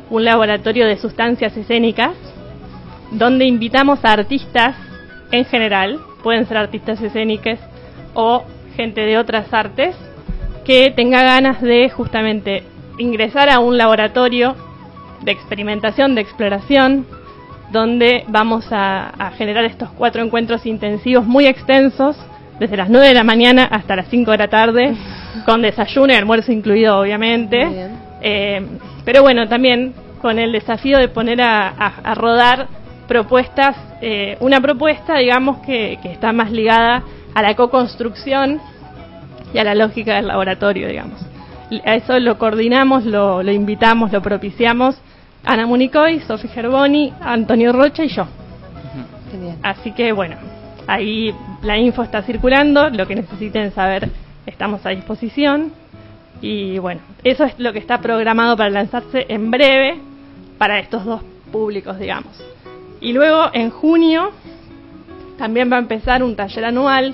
Speaker 8: un laboratorio de sustancias escénicas, donde invitamos a artistas en general, pueden ser artistas escénicas o gente de otras artes, que tenga ganas de justamente ingresar a un laboratorio de experimentación, de exploración, donde vamos a, a generar estos cuatro encuentros intensivos muy extensos, desde las 9 de la mañana hasta las 5 de la tarde, (laughs) con desayuno y almuerzo incluido, obviamente. Eh, pero bueno, también con el desafío de poner a, a- a rodar propuestas, eh, una propuesta, digamos, que, que está más ligada a la co-construcción y a la lógica del laboratorio, digamos. A eso lo coordinamos, lo, lo invitamos, lo propiciamos Ana Municoy, Sofi Gerboni, Antonio Rocha y yo. Así que bueno, ahí la info está circulando, lo que necesiten saber estamos a disposición. Y bueno, eso es lo que está programado para lanzarse en breve para estos dos públicos, digamos. Y luego en junio también va a empezar un taller anual,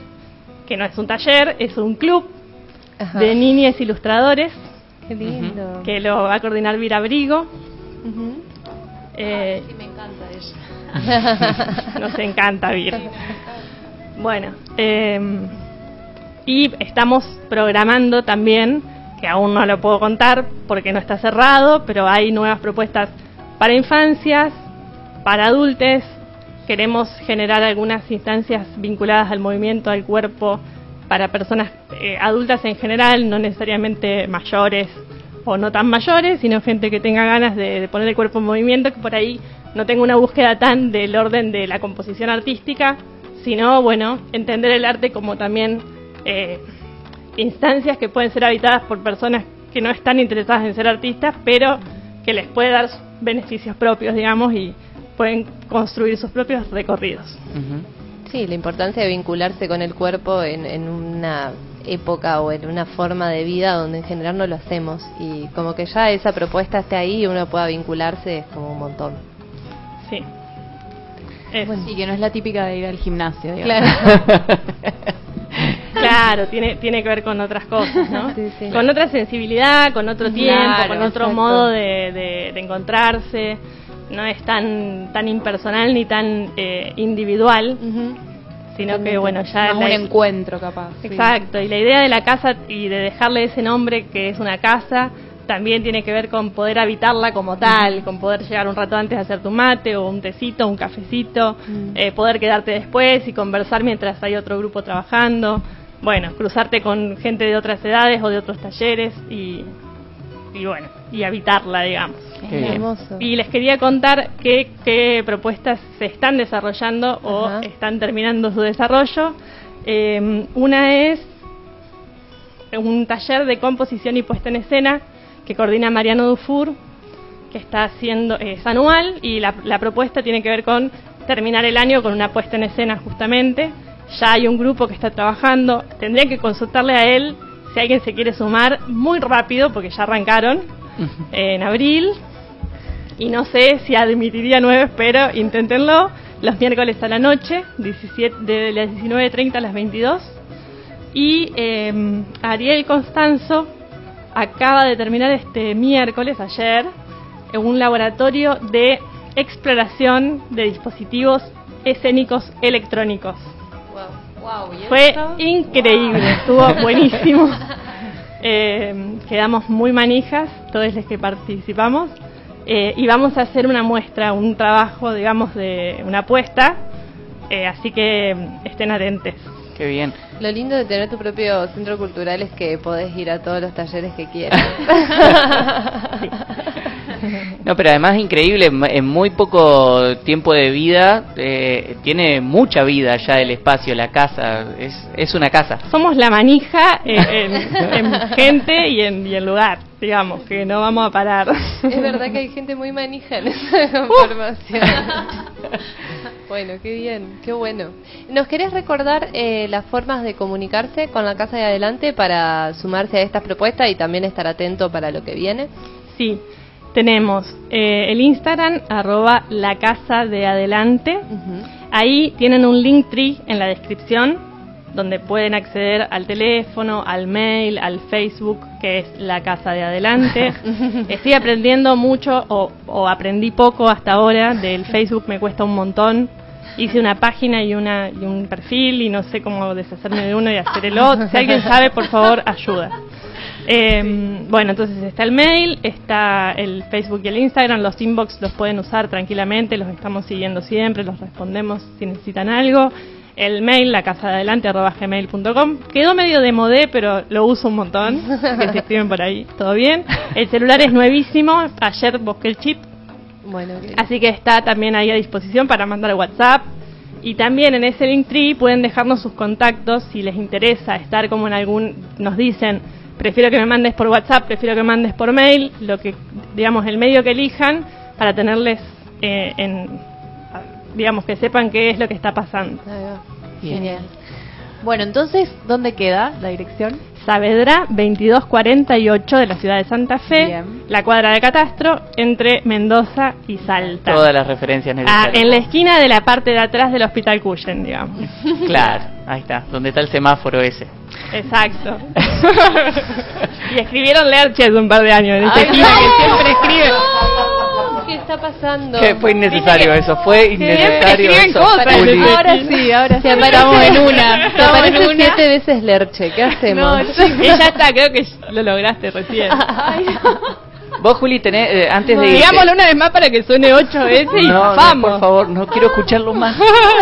Speaker 8: que no es un taller, es un club
Speaker 1: Ajá.
Speaker 8: de niñes ilustradores,
Speaker 1: Qué lindo.
Speaker 8: que lo va a coordinar Vira Brigo.
Speaker 1: Ujú.
Speaker 8: Eh,
Speaker 2: me encanta eso. (laughs)
Speaker 8: Nos encanta Vir. Bueno, eh, y estamos programando también, que aún no lo puedo contar porque no está cerrado, pero hay nuevas propuestas para infancias, para adultos. Queremos generar algunas instancias vinculadas al movimiento, al cuerpo, para personas eh, adultas en general, no necesariamente mayores o no tan mayores, sino gente que tenga ganas de, poner el cuerpo en movimiento, que por ahí no tengo una búsqueda tan del orden de la composición artística, sino, bueno, entender el arte como también eh, instancias que pueden ser habitadas por personas que no están interesadas en ser artistas, pero que les puede dar beneficios propios, digamos, y pueden construir sus propios recorridos.
Speaker 1: Sí, la importancia de vincularse con el cuerpo en, en una época o en una forma de vida donde en general no lo hacemos y como que ya esa propuesta esté ahí y uno pueda vincularse es como un montón.
Speaker 8: Sí.
Speaker 2: Y que no es la típica de ir al gimnasio,
Speaker 1: Claro. (laughs)
Speaker 8: Claro, tiene, tiene que ver con otras cosas, ¿no?
Speaker 1: Sí, sí.
Speaker 8: Con otra sensibilidad, con otro tiempo,
Speaker 2: Claro,
Speaker 8: con otro
Speaker 2: exacto.
Speaker 8: modo de, de- de encontrarse. No es tan tan impersonal ni tan eh, individual, sino que, bueno, ya... La-
Speaker 2: un encuentro capaz. sí.
Speaker 8: Exacto, y la idea de la casa y de dejarle ese nombre que es una casa también tiene que ver con poder habitarla como tal, con poder llegar un rato antes a hacer tu mate o un tecito, un cafecito, eh, poder quedarte después y conversar mientras hay otro grupo trabajando, bueno, cruzarte con gente de otras edades o de otros talleres y, y bueno, y habitarla, digamos.
Speaker 3: Qué bien.
Speaker 1: Hermoso.
Speaker 8: Y les quería contar qué, qué propuestas se están desarrollando o
Speaker 1: Ajá.
Speaker 8: están terminando su desarrollo. Eh, una es un taller de composición y puesta en escena que coordina Mariano Dufour, que está haciendo, es anual y la, la propuesta tiene que ver con terminar el año con una puesta en escena justamente. Ya hay un grupo que está trabajando, tendría que consultarle a él si alguien se quiere sumar muy rápido porque ya arrancaron en abril y no sé si admitiría nueve, pero inténtenlo los miércoles a la noche, 17, de las 19.30 a las 22. Y eh, Ariel Constanzo acaba de terminar este miércoles, ayer, en un laboratorio de exploración de dispositivos escénicos electrónicos. Fue increíble, estuvo buenísimo. (laughs) Eh, quedamos muy manijas, todos los que participamos, eh, y vamos a hacer una muestra, un trabajo, digamos, de una apuesta, eh, así que estén atentos.
Speaker 3: Qué bien.
Speaker 1: Lo lindo de tener tu propio centro cultural es que podés ir a todos los talleres que quieras. (laughs) (laughs) (laughs)
Speaker 3: No, pero además es increíble, en- muy poco tiempo de vida, eh, tiene mucha vida ya el espacio, la casa, es, es una casa.
Speaker 8: Somos la manija en, en gente y en, y en lugar, digamos, que no vamos a parar.
Speaker 1: es verdad que hay gente muy manija en esa (laughs) información. (laughs) bueno, qué bien, qué bueno. ¿Nos querés recordar eh, las formas de comunicarse con la Casa de Adelante para sumarse a estas propuestas y también estar atento para lo que viene?
Speaker 8: Sí, tenemos eh, el Instagram, arroba la casa de adelante. Ahí tienen un link tree en la descripción donde pueden acceder al teléfono, al mail, al Facebook, que es la casa de adelante. (laughs) Estoy aprendiendo mucho o, o aprendí poco hasta ahora. Del Facebook me cuesta un montón. Hice una página y, una, y un perfil y no sé cómo deshacerme de uno y hacer el otro. Si alguien sabe, por favor, ayuda. Eh, bueno, entonces está el mail, está el Facebook y el Instagram, los inbox los pueden usar tranquilamente, los estamos siguiendo siempre, los respondemos si necesitan algo. El mail, la casa de adelante, arroba gmail.com. Quedó medio de modé, pero lo uso un montón. que se escriben por ahí, todo bien. El celular es nuevísimo, ayer busqué el chip,
Speaker 1: Bueno,
Speaker 8: Así que está también ahí a disposición para mandar WhatsApp. Y también en ese Linktree pueden dejarnos sus contactos si les interesa estar como en algún. Nos dicen, prefiero que me mandes por WhatsApp, prefiero que me mandes por mail, lo que, digamos, el medio que elijan para tenerles eh, en. digamos, que sepan qué es lo que está pasando.
Speaker 1: Genial.
Speaker 2: Bueno, entonces, ¿dónde queda la dirección?
Speaker 8: Saavedra 2248 de la ciudad de Santa Fe,
Speaker 2: Bien.
Speaker 8: la cuadra de catastro entre Mendoza y Salta.
Speaker 3: Todas las referencias
Speaker 8: Ah,
Speaker 3: necesarias.
Speaker 8: en la esquina de la parte de atrás del Hospital Cuyen, digamos. (laughs)
Speaker 3: Claro, ahí está, donde está el semáforo ese.
Speaker 8: Exacto. (laughs) (laughs) y escribieron Lerche hace un par de años en esa
Speaker 1: Ay,
Speaker 8: esquina
Speaker 1: no.
Speaker 8: que siempre escribe.
Speaker 1: ¿Qué está pasando?
Speaker 3: Que fue innecesario eso, fue innecesario eso.
Speaker 8: cosas. ¿no?
Speaker 2: Ahora sí, ahora sí.
Speaker 1: Se aparece
Speaker 2: en una.
Speaker 8: En
Speaker 1: aparece siete veces Lerche. ¿Qué hacemos?
Speaker 8: No, ya (laughs) está, creo que lo lograste recién.
Speaker 3: Vos, Juli, tenés, eh, antes de irte-
Speaker 8: Digámoslo una vez más para que suene ocho veces y
Speaker 3: no, no,
Speaker 8: vamos.
Speaker 3: por favor, no quiero escucharlo más.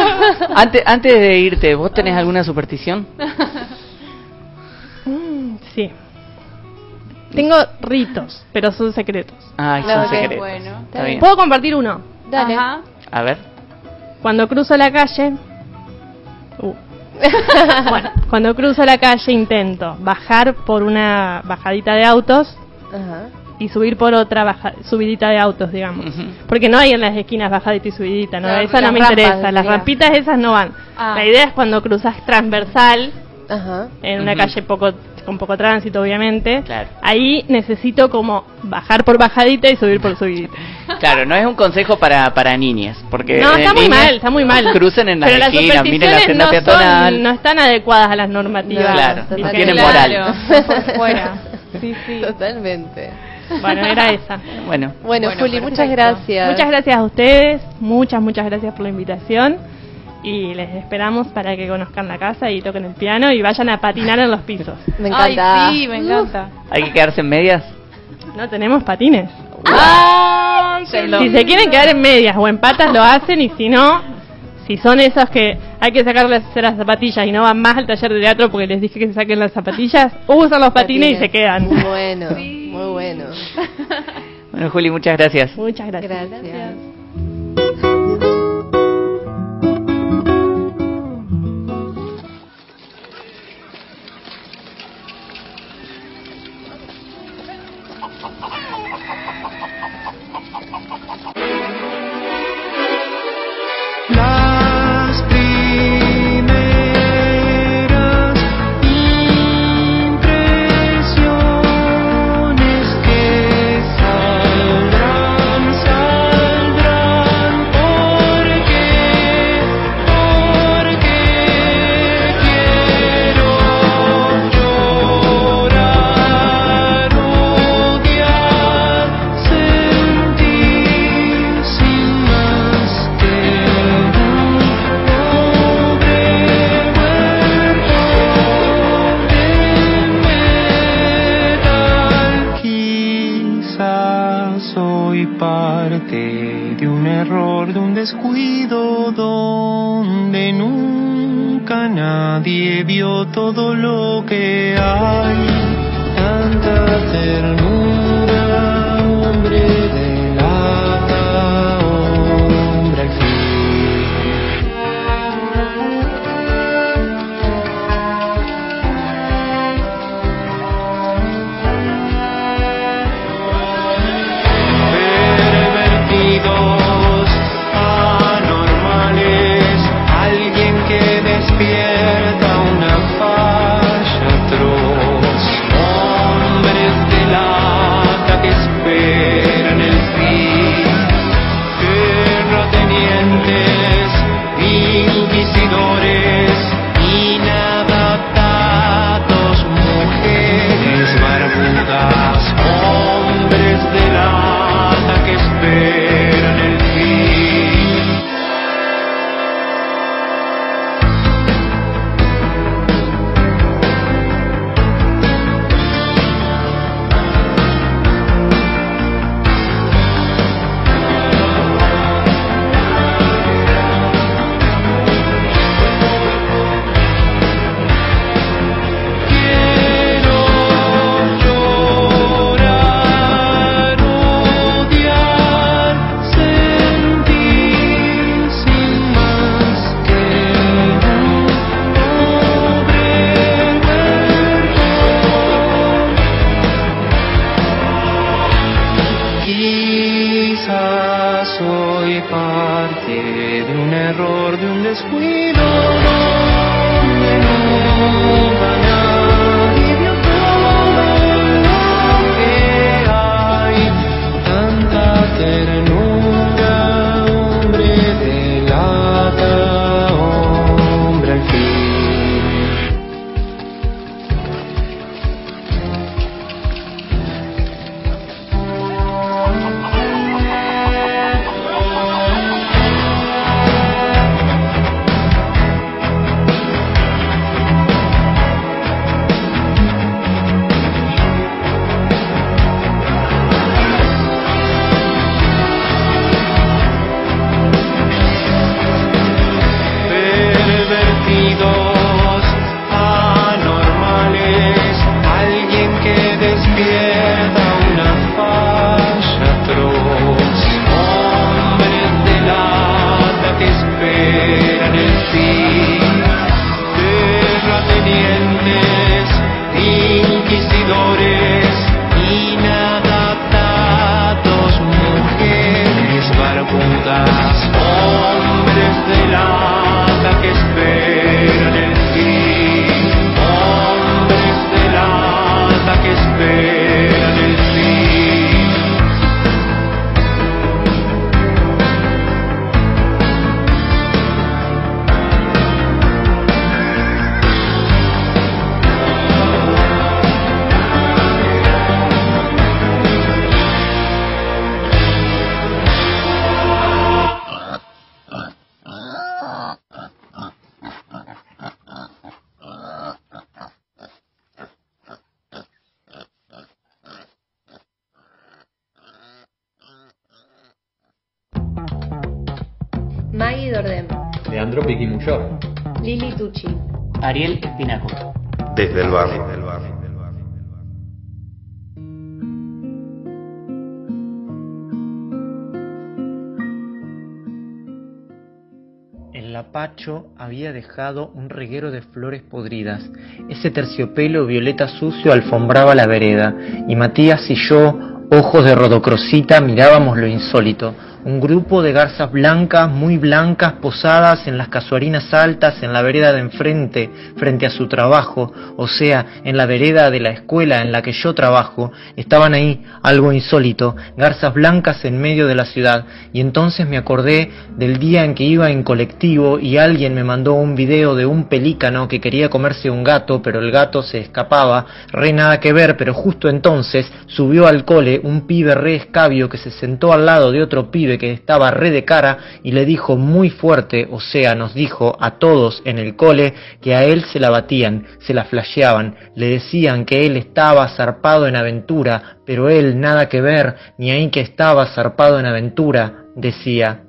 Speaker 3: (laughs) antes, antes de irte, ¿vos tenés alguna superstición?
Speaker 8: Mm, sí. Tengo ritos, pero son secretos.
Speaker 3: Ay, son
Speaker 1: que
Speaker 3: secretos.
Speaker 2: bueno.
Speaker 3: Está bien.
Speaker 8: ¿Puedo compartir uno?
Speaker 12: Dale.
Speaker 2: Ajá.
Speaker 3: A ver.
Speaker 8: Cuando cruzo la calle. Uh. (laughs) bueno, cuando cruzo la calle intento bajar por una bajadita de autos
Speaker 12: Ajá.
Speaker 8: y subir por otra baja- subidita de autos, digamos. Porque no hay en las esquinas bajadita y subidita, ¿no? Esa no me
Speaker 12: rampas,
Speaker 8: interesa. Las rampitas esas no van.
Speaker 2: Ah.
Speaker 8: La idea es cuando cruzas transversal
Speaker 12: Ajá.
Speaker 8: en una calle poco con poco tránsito, obviamente.
Speaker 3: Claro.
Speaker 8: Ahí necesito como bajar por bajadita y subir por subidita. (laughs)
Speaker 3: Claro, no es un consejo para, para niñas, porque
Speaker 8: No, está muy mal, está muy mal.
Speaker 3: Crucen en las
Speaker 8: Pero las
Speaker 3: miren la senda
Speaker 8: no,
Speaker 3: peatonal.
Speaker 8: son, no están adecuadas a las normativas.
Speaker 3: Claro, no tienen
Speaker 2: Claro,
Speaker 3: moral. (laughs)
Speaker 2: por fuera. Sí, sí.
Speaker 12: Totalmente.
Speaker 8: Bueno, era esa.
Speaker 3: Bueno,
Speaker 12: Bueno,
Speaker 2: Bueno,
Speaker 12: Juli, muchas gracias.
Speaker 8: Muchas gracias a ustedes, muchas, muchas gracias por la invitación. Y les esperamos para que conozcan la casa y toquen el piano y vayan a patinar en los pisos.
Speaker 12: Me encanta.
Speaker 2: Ay, sí, me encanta.
Speaker 3: hay que quedarse en medias.
Speaker 8: No tenemos patines.
Speaker 2: ¡Ay, qué
Speaker 8: Si
Speaker 2: lindo!
Speaker 8: se quieren quedar en medias o en patas lo hacen y si no, si son esos que hay que sacarles las zapatillas y no van más al taller de teatro porque les dije que se saquen las zapatillas, (laughs) usan los patines, y se quedan.
Speaker 12: Muy bueno, muy bueno. (laughs)
Speaker 3: Bueno, Juli, muchas gracias.
Speaker 8: Muchas gracias.
Speaker 12: Gracias.
Speaker 13: El
Speaker 14: lapacho había dejado un reguero de flores podridas. Ese terciopelo violeta sucio alfombraba la vereda, y Matías y yo, ojos de rodocrosita, mirábamos lo insólito. Un grupo de garzas blancas, muy blancas, posadas en las casuarinas altas en la vereda de enfrente, frente a su trabajo, o sea, en la vereda de la escuela en la que yo trabajo, estaban ahí, algo insólito, garzas blancas en medio de la ciudad, y entonces me acordé del día en que iba en colectivo y alguien me mandó un video de un pelícano que quería comerse un gato, pero el gato se escapaba, re nada que ver, pero justo entonces subió al cole un pibe re escabio que se sentó al lado de otro pibe que estaba re de cara y le dijo muy fuerte, o sea, nos dijo a todos en el cole que a él se la batían, se la flasheaban, le decían que él estaba zarpado en aventura, pero él nada que ver, ni ahí que estaba zarpado en aventura, decía.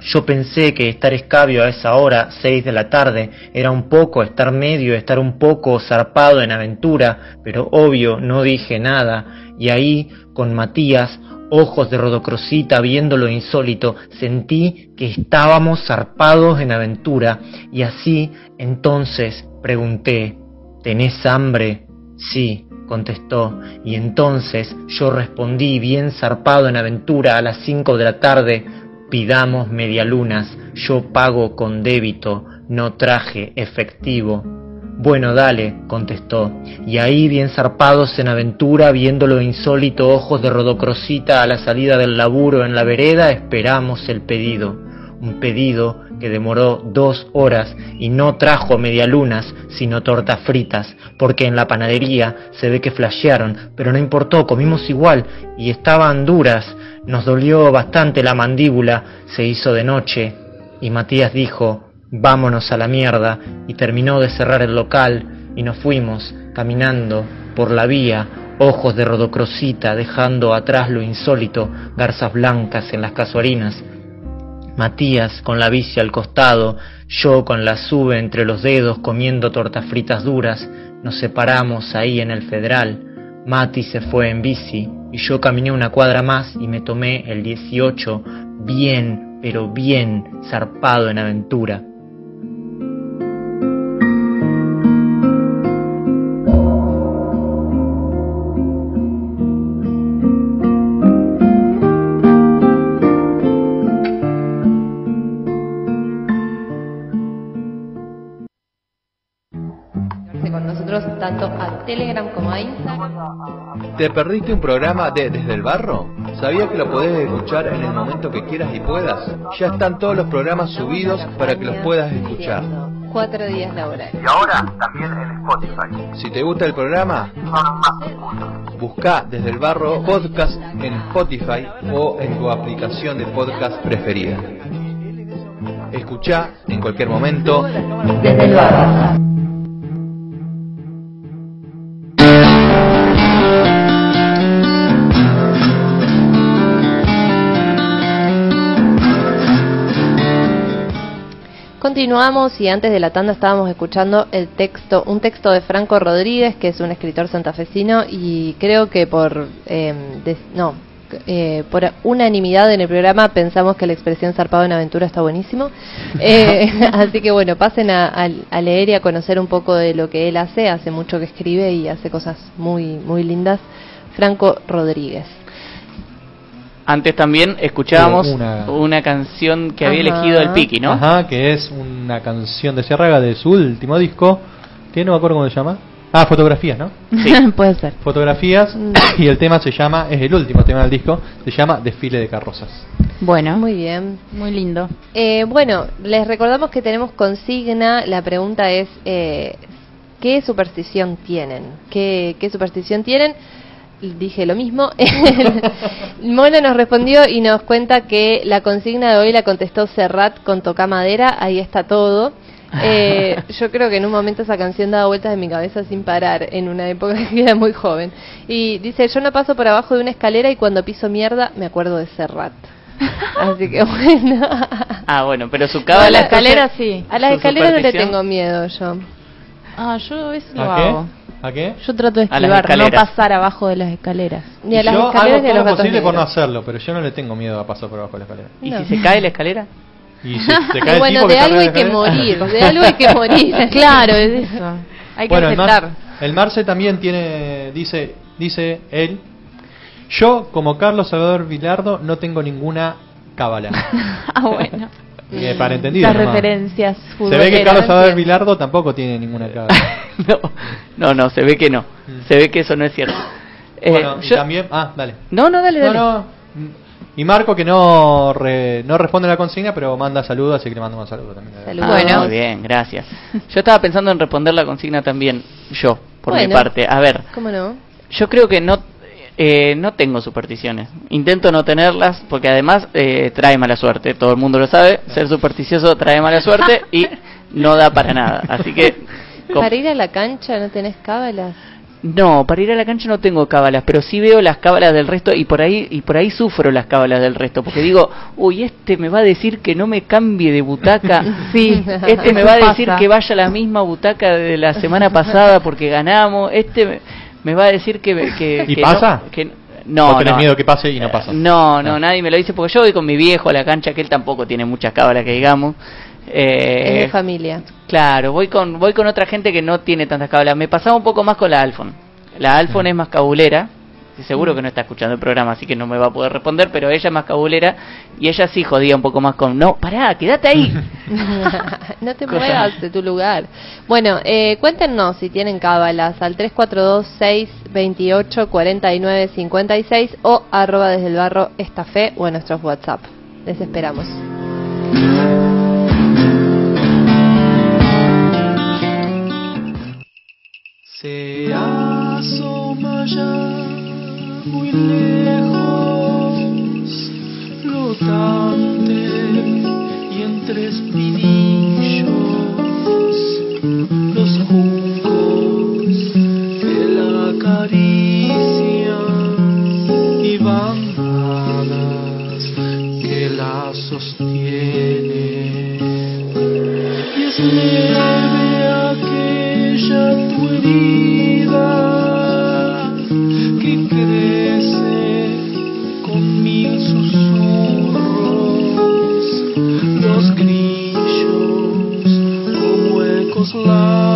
Speaker 14: Yo pensé que estar escabio a esa hora, seis de la tarde, era un poco estar medio, estar un poco zarpado en aventura, pero obvio no dije nada, y ahí, con Matías, ojos de rodocrosita viendo lo insólito, sentí que estábamos zarpados en aventura, y así entonces pregunté, ¿tenés hambre? Sí, contestó, y entonces yo respondí bien zarpado en aventura a las cinco de la tarde, pidamos medialunas, yo pago con débito, no traje efectivo. Bueno, dale, contestó, y ahí bien zarpados en aventura, viendo lo insólito, ojos de rodocrosita a la salida del laburo en la vereda, esperamos el pedido. Un pedido que demoró dos horas y no trajo medialunas, sino tortas fritas, porque en la panadería se ve que flashearon, pero no importó, comimos igual y estaban duras. Nos dolió bastante la mandíbula, se hizo de noche, y Matías dijo, vámonos a la mierda, y terminó de cerrar el local, y nos fuimos, caminando, por la vía, ojos de rodocrosita, dejando atrás lo insólito, garzas blancas en las casuarinas. Matías con la bici al costado, yo con la sube entre los dedos comiendo tortas fritas duras, nos separamos ahí en el Federal. Mati se fue en bici y yo caminé una cuadra más y me tomé el 18 bien, pero bien zarpado en aventura.
Speaker 4: ¿Te perdiste un programa de Desde el Barro? ¿Sabías que lo podés escuchar en el momento que quieras y puedas? Ya están todos los programas subidos para que los puedas escuchar.
Speaker 1: Cuatro días laborales.
Speaker 4: Y ahora también en Spotify. Si te gusta el programa, busca Desde el Barro Podcast en Spotify o en tu aplicación de podcast preferida. Escucha en cualquier momento
Speaker 1: Desde el Barro. Continuamos y antes de la tanda estábamos escuchando el texto, un texto de Franco Rodríguez, que es un escritor santafesino y creo que por, eh, des- no, eh, por unanimidad en el programa pensamos que la expresión zarpado en aventura está buenísimo. (laughs) Eh, (laughs) así que bueno, pasen a, a- a leer y a conocer un poco de lo que él hace. Hace mucho que escribe y hace cosas muy, muy lindas. Franco Rodríguez.
Speaker 3: Antes también escuchábamos
Speaker 5: Una-
Speaker 3: una, canción que había
Speaker 1: Ajá.
Speaker 3: elegido el Piki, ¿no?
Speaker 5: Ajá, que es una canción de Ciarraga de su último disco, que no me acuerdo cómo se llama. Ah, fotografías, ¿no? (laughs)
Speaker 2: Puede ser.
Speaker 5: Fotografías, (coughs) y el tema se llama, es el último tema del disco, se llama Desfile de Carrozas.
Speaker 2: Bueno,
Speaker 1: Muy bien.
Speaker 2: muy lindo.
Speaker 1: Eh, bueno, les recordamos que tenemos consigna. La pregunta es, eh, ¿qué superstición tienen? ¿Qué, qué superstición tienen? Dije lo mismo. (laughs) Mono nos respondió y nos cuenta que la consigna de hoy la contestó Serrat con Toca Madera. Ahí está todo. Eh, (laughs) yo creo que en un momento esa canción daba vueltas en mi cabeza sin parar, en una época (laughs) que era muy joven. Y dice, yo no paso por abajo de una escalera y cuando piso mierda me acuerdo de Serrat. Así que bueno.
Speaker 3: Ah, bueno, pero su
Speaker 1: a
Speaker 3: cábala...
Speaker 1: las
Speaker 2: escaleras sí.
Speaker 1: A las
Speaker 3: ¿Su
Speaker 1: escaleras no le tengo miedo yo.
Speaker 2: Ah, yo eso lo
Speaker 5: ¿A
Speaker 2: hago.
Speaker 5: ¿A qué?
Speaker 2: Yo trato de
Speaker 3: A las
Speaker 2: esquivar, no pasar abajo de las escaleras.
Speaker 1: Ni a las
Speaker 5: yo
Speaker 1: escaleras
Speaker 5: hago
Speaker 1: ni a
Speaker 5: todo
Speaker 1: los
Speaker 5: lo posible por no hacerlo, pero yo no le tengo miedo a pasar por abajo de la escalera.
Speaker 3: ¿Y
Speaker 1: No.
Speaker 3: si se cae la escalera? (laughs)
Speaker 5: Y si se (laughs) cae
Speaker 1: Y
Speaker 5: el
Speaker 1: bueno,
Speaker 5: tipo
Speaker 1: de (laughs) algo hay que morir, de algo hay que morir.
Speaker 2: Claro, es eso. Hay que
Speaker 5: bueno, el, Mar-
Speaker 2: aceptar.
Speaker 5: el Marce también tiene, dice, dice él, yo como Carlos Salvador Vilardo no tengo ninguna cábala.
Speaker 2: ah, bueno.
Speaker 5: Eh, para entendido.
Speaker 2: Las
Speaker 5: nomás.
Speaker 2: referencias
Speaker 5: Se ve que Carlos
Speaker 2: no entiendo.
Speaker 5: Vilardo tampoco tiene ninguna cábala. (laughs)
Speaker 3: no, no, no, se ve que no. Se ve que eso no es cierto. Eh,
Speaker 5: bueno, y
Speaker 3: yo-
Speaker 5: también, ah, dale.
Speaker 3: No, no, dale,
Speaker 5: No,
Speaker 3: dale.
Speaker 5: no. Y Marco que no re- no responde a la consigna, pero manda saludos, así que le mando un saludo también.
Speaker 1: Saludos.
Speaker 3: Ah, Muy bien, gracias. (laughs) Yo estaba pensando en responder la consigna también, yo, por mi
Speaker 1: Bueno.
Speaker 3: parte. A ver,
Speaker 1: ¿Cómo no?
Speaker 3: yo creo que no eh, no tengo supersticiones. Intento no tenerlas porque además eh, trae mala suerte. Todo el mundo lo sabe. Ser supersticioso trae mala suerte y (laughs) no da para nada. Así que (laughs)
Speaker 1: Para ir a la cancha no tenés cábalas.
Speaker 3: no, para ir a la cancha no tengo cábalas, pero sí veo las cábalas del resto y por ahí y por ahí sufro las cábalas del resto porque digo, uy, este me va a decir que no me cambie de butaca. (laughs)
Speaker 2: Sí,
Speaker 3: Este me va a decir que vaya a la misma butaca de la semana pasada porque ganamos. Este me, me va a decir que que (laughs)
Speaker 5: ¿Y
Speaker 3: que
Speaker 5: pasa?
Speaker 3: No, que no,
Speaker 5: ¿O tenés
Speaker 3: no.
Speaker 5: miedo que pase y no pasa?
Speaker 3: No, no, nadie me lo dice porque yo voy con mi viejo a la cancha que él tampoco tiene muchas cábalas que digamos. Eh,
Speaker 1: es de familia.
Speaker 3: Claro, voy con voy con otra gente que no tiene tantas cábalas. Me pasaba un poco más con la Alfon. La Alfon es más cabulera. Y Seguro que no está escuchando el programa, así que no me va a poder responder, pero ella es más cabulera y ella sí jodía un poco más con, no, pará, quédate ahí. (laughs)
Speaker 1: no te
Speaker 3: Cosa-
Speaker 1: muevas de tu lugar. Bueno, eh, cuéntenos si tienen cábalas al 342-628-4956 o arroba desde el barro esta fe o en nuestros WhatsApp. Les esperamos.
Speaker 9: Se asoma ya muy lejos, flotante y entre espinillos, los juncos que la acarician y bandadas que la sostienen. Y es leve aquella tu herida love.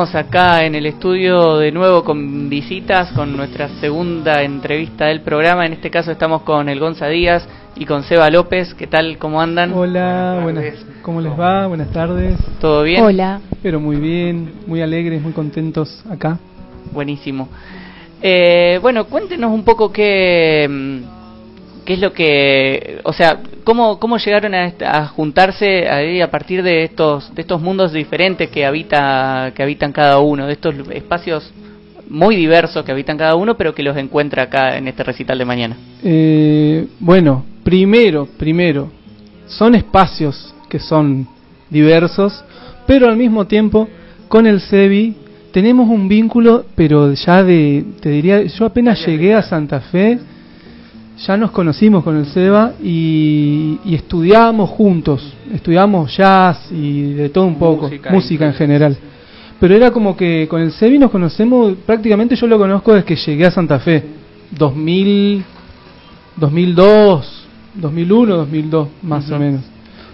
Speaker 3: Estamos acá en el estudio de nuevo con visitas, con nuestra segunda entrevista del programa. En este caso estamos con el Gonza Díaz y con Seba López. ¿Qué tal? ¿Cómo andan?
Speaker 15: Hola, buenas, ¿cómo les va? Buenas tardes.
Speaker 3: ¿Todo bien?
Speaker 2: Hola.
Speaker 15: Pero muy bien, muy alegres, muy contentos acá.
Speaker 3: Buenísimo. Eh, bueno, cuéntenos un poco qué, mm, qué es lo que, o sea, cómo, cómo llegaron a, a juntarse ahí a partir de estos, de estos mundos diferentes que habita, que habitan cada uno, de estos espacios muy diversos que habitan cada uno, pero que los encuentra acá en este recital de mañana.
Speaker 15: Eh, bueno, primero, primero, son espacios que son diversos, pero al mismo tiempo con el CEBI tenemos un vínculo, pero ya de, te diría, yo apenas llegué a Santa Fe, ya nos conocimos con el Seba y, y estudiábamos juntos, estudiamos jazz y de todo un poco,
Speaker 16: Música,
Speaker 15: música, en general. Pero era como que con el Sebi nos conocemos, prácticamente yo lo conozco desde que llegué a Santa Fe, 2000, 2002, 2001, 2002, más o
Speaker 3: Ujú.
Speaker 15: menos.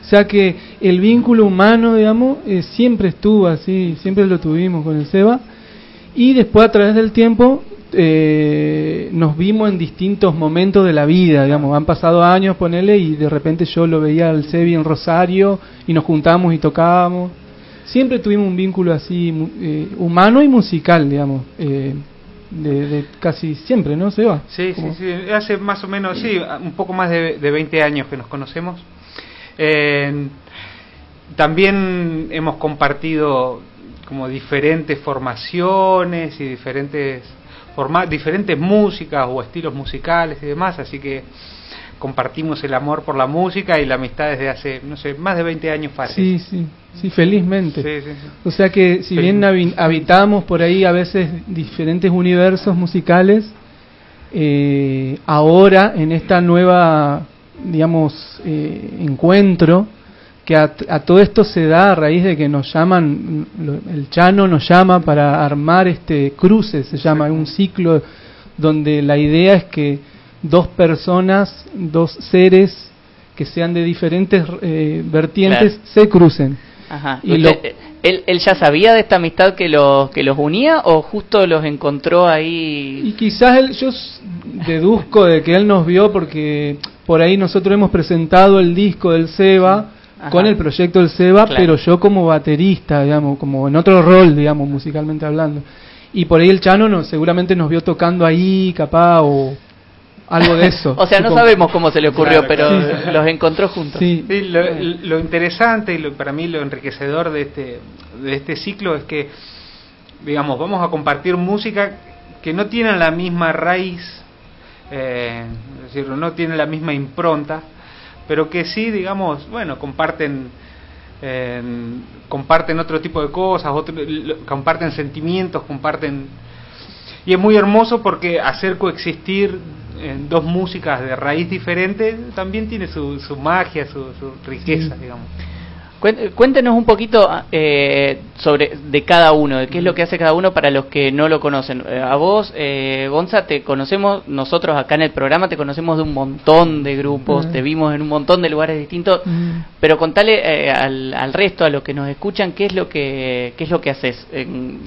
Speaker 15: O sea que el vínculo humano, digamos, eh, siempre estuvo así, siempre lo tuvimos con el Seba. Y después a través del tiempo eh, nos vimos en distintos momentos de la vida, digamos, han pasado años, ponele, y de repente yo lo veía al Sebi en Rosario y nos juntamos y tocábamos. Siempre tuvimos un vínculo así eh, humano y musical, digamos, eh, de, de casi siempre, ¿no, Seba?
Speaker 16: Sí, sí, sí. Hace más o menos, sí, un poco más de, de 20 años que nos conocemos. Eh, también hemos compartido como diferentes formaciones y diferentes forma diferentes músicas o estilos musicales y demás, así que compartimos el amor por la música y la amistad desde hace, no sé, más de 20 años fácil.
Speaker 15: Sí, sí, sí, felizmente.
Speaker 16: Sí, sí, sí.
Speaker 15: O sea que si bien habi- habitamos por ahí a veces diferentes universos musicales, eh, ahora en esta nueva, digamos, eh, encuentro, que a, a todo esto se da a raíz de que nos llaman, el Chano nos llama para armar este cruce, se llama un ciclo donde la idea es que dos personas, dos seres que sean de diferentes eh, vertientes
Speaker 3: Claro.
Speaker 15: se crucen.
Speaker 3: Ajá.
Speaker 15: Y lo-
Speaker 3: Usted- ¿él, ¿Él ya sabía de esta amistad que los, que los unía o justo los encontró ahí?
Speaker 15: Y quizás él, yo deduzco de que él nos vio porque por ahí nosotros hemos presentado el disco del Seba
Speaker 3: Ajá.
Speaker 15: con el proyecto del Seba,
Speaker 3: Claro.
Speaker 15: pero yo como baterista, digamos, como en otro rol, digamos, musicalmente hablando. Y por ahí el Chano no, seguramente nos vio tocando ahí, capaz, o algo de eso. (laughs)
Speaker 3: O sea, no sabemos cómo se le ocurrió,
Speaker 16: Claro,
Speaker 3: pero (laughs) los encontró juntos.
Speaker 15: Sí.
Speaker 16: Sí, lo, lo interesante y lo- para mí lo enriquecedor de este, de este ciclo es que, digamos, vamos a compartir música que no tiene la misma raíz, eh, es decir, no tiene la misma impronta, pero que sí, digamos, bueno, comparten eh, comparten otro tipo de cosas, otro- comparten sentimientos, comparten y es muy hermoso porque hacer coexistir en dos músicas de raíz diferente también tiene su, su magia, su, su riqueza, digamos.
Speaker 3: Cuéntenos un poquito eh, sobre de cada uno, de qué es lo que hace cada uno para los que no lo conocen. Eh, a vos, eh, Gonza, te conocemos, nosotros acá en el programa te conocemos de un montón de grupos, te vimos en un montón de lugares distintos, pero contale eh, al, al resto, a los que nos escuchan, qué es lo que qué es lo que haces,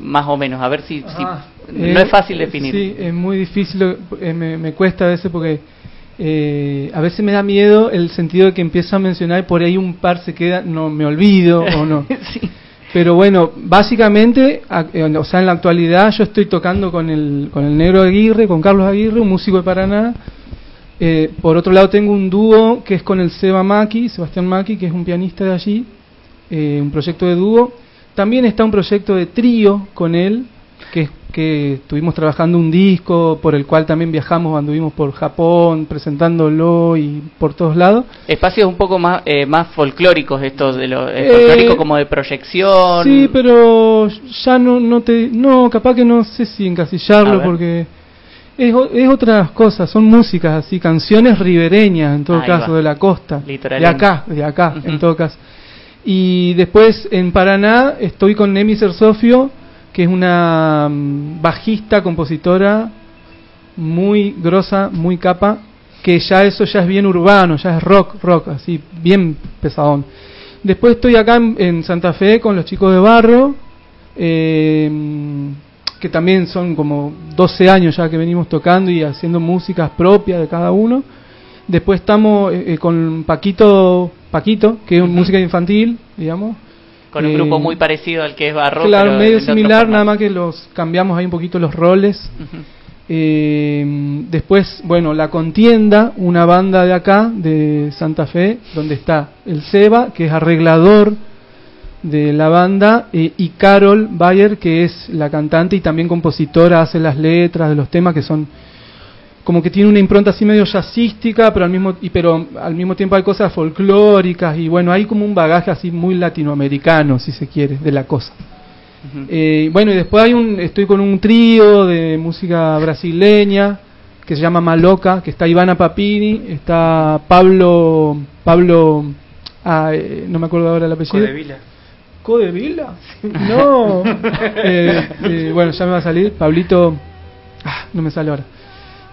Speaker 3: más o menos, a ver si, si-
Speaker 15: Ah,
Speaker 3: no
Speaker 15: eh,
Speaker 3: es fácil definir.
Speaker 15: Sí, es muy difícil, eh, me, me cuesta a veces porque eh, a veces me da miedo el sentido de que empiezo a mencionar y por ahí un par se queda, no me olvido o no. (laughs) Pero bueno, básicamente, a- eh, o sea, en la actualidad yo estoy tocando con el, con el Negro Aguirre, con Carlos Aguirre, un músico de Paraná, Eh, por otro lado tengo un dúo que es con el Seba Maki, Sebastián Maki, que es un pianista de allí, eh, un proyecto de dúo. También está un proyecto de trío con él, que, que estuvimos trabajando un disco por el cual también viajamos, anduvimos por Japón presentándolo y por todos lados.
Speaker 3: Espacios un poco más eh, más folclóricos estos de los
Speaker 15: Eh,
Speaker 3: folclóricos como de proyección.
Speaker 15: Sí, pero ya no, no te, no, capaz que no sé si encasillarlo porque es, es otras cosas, son músicas así, canciones ribereñas en todo
Speaker 3: Ahí
Speaker 15: caso,
Speaker 3: va.
Speaker 15: de la costa, de acá, de acá, en todo caso. Y después en Paraná estoy con Nemi Sofio, que es una mm, bajista, compositora muy grosa, muy capa, que ya eso ya es bien urbano, ya es rock, rock, así, bien pesadón. Después estoy acá en, en Santa Fe con los chicos de Barro, eh, que también son como 12 años ya que venimos tocando y haciendo músicas propias de cada uno. Después estamos eh, eh, con Paquito, Paquito, que es música infantil, digamos.
Speaker 3: Con un
Speaker 15: Eh,
Speaker 3: grupo muy parecido al que es Barro.
Speaker 15: Claro,
Speaker 3: pero
Speaker 15: medio similar, nada más que los cambiamos ahí un poquito los roles. Eh, después, bueno, La Contienda, una banda de acá, de Santa Fe, donde está el Seba, que es arreglador de la banda, eh, y Carol Bayer, que es la cantante y también compositora, hace las letras de los temas que son como que tiene una impronta así medio jazzística, pero al mismo y pero al mismo tiempo hay cosas folclóricas y bueno, hay como un bagaje así muy latinoamericano, si se quiere, de la cosa. Eh, bueno, y después hay un, estoy con un trío de música brasileña que se llama Maloca, que está Ivana Papini, está Pablo, Pablo, ah, eh, no me acuerdo ahora el apellido.
Speaker 16: Codevila.
Speaker 15: ¿Codevila? No. (laughs) Eh, eh, bueno, ya me va a salir. Pablito, ah, no me sale ahora.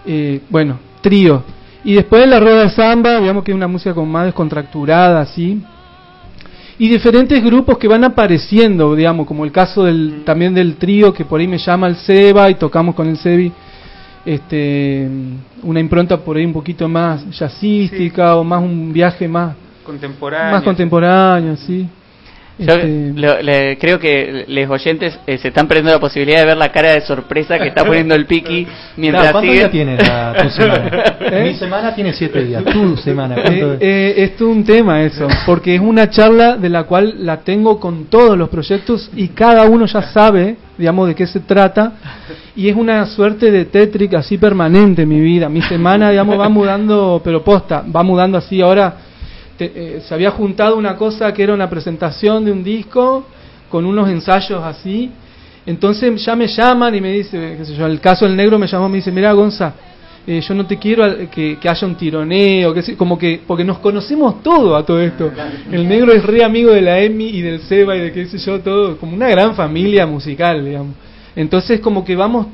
Speaker 15: Eh, bueno, trío. Y después la rueda de samba, digamos que es una música como más descontracturada, así. Y diferentes grupos que van apareciendo, digamos, como el caso del, también del trío que por ahí me llama el Seba y tocamos con el Sebi este, una impronta por ahí un poquito más jazzística o más un viaje más,
Speaker 16: Contemporáneo.
Speaker 15: más contemporáneo, sí.
Speaker 3: Yo
Speaker 15: Este,
Speaker 3: lo- le- creo que los oyentes eh, se están perdiendo la posibilidad de ver la cara de sorpresa que está poniendo el Piki (laughs) mientras
Speaker 5: Claro, ¿Cuántos
Speaker 3: sigue.
Speaker 5: días tiene la- (laughs) tu semana?
Speaker 15: ¿Eh?
Speaker 5: Mi semana tiene siete días. Tu semana, ¿cuánto
Speaker 15: Eh, eh, es todo un tema eso, porque es una charla de la cual la tengo con todos los proyectos y cada uno ya sabe, digamos, de qué se trata y es una suerte de tétric así permanente en mi vida. Mi semana, digamos, va mudando, pero posta, va mudando así. Ahora te- eh, se había juntado una cosa que era una presentación de un disco con unos ensayos así. Entonces ya me llaman y me dice, qué sé yo, el caso del negro me llamó y me dice, mira Gonza, eh, yo no te quiero que, que haya un tironeo, que como que, porque nos conocemos todo a todo esto. El negro es re amigo de la Emi y del Seba y de qué sé yo, todo, como una gran familia musical, digamos. Entonces como que vamos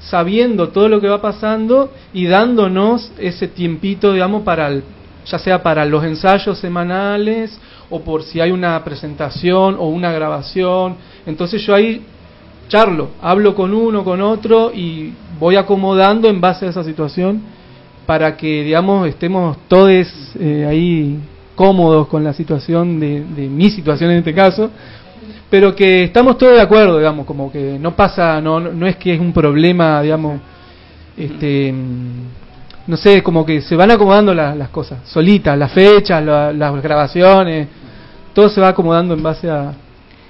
Speaker 15: sabiendo todo lo que va pasando y dándonos ese tiempito, digamos, para el, ya sea para los ensayos semanales o por si hay una presentación o una grabación. Entonces yo ahí charlo, hablo con uno, con otro y voy acomodando en base a esa situación para que, digamos, estemos todos eh, ahí cómodos con la situación de, de mi situación en este caso, pero que estamos todos de acuerdo, digamos, como que no pasa, no, no, es que es un problema, digamos, este, no sé, como que se van acomodando la- las cosas, solitas, las fechas, la- las grabaciones, todo se va acomodando en base a,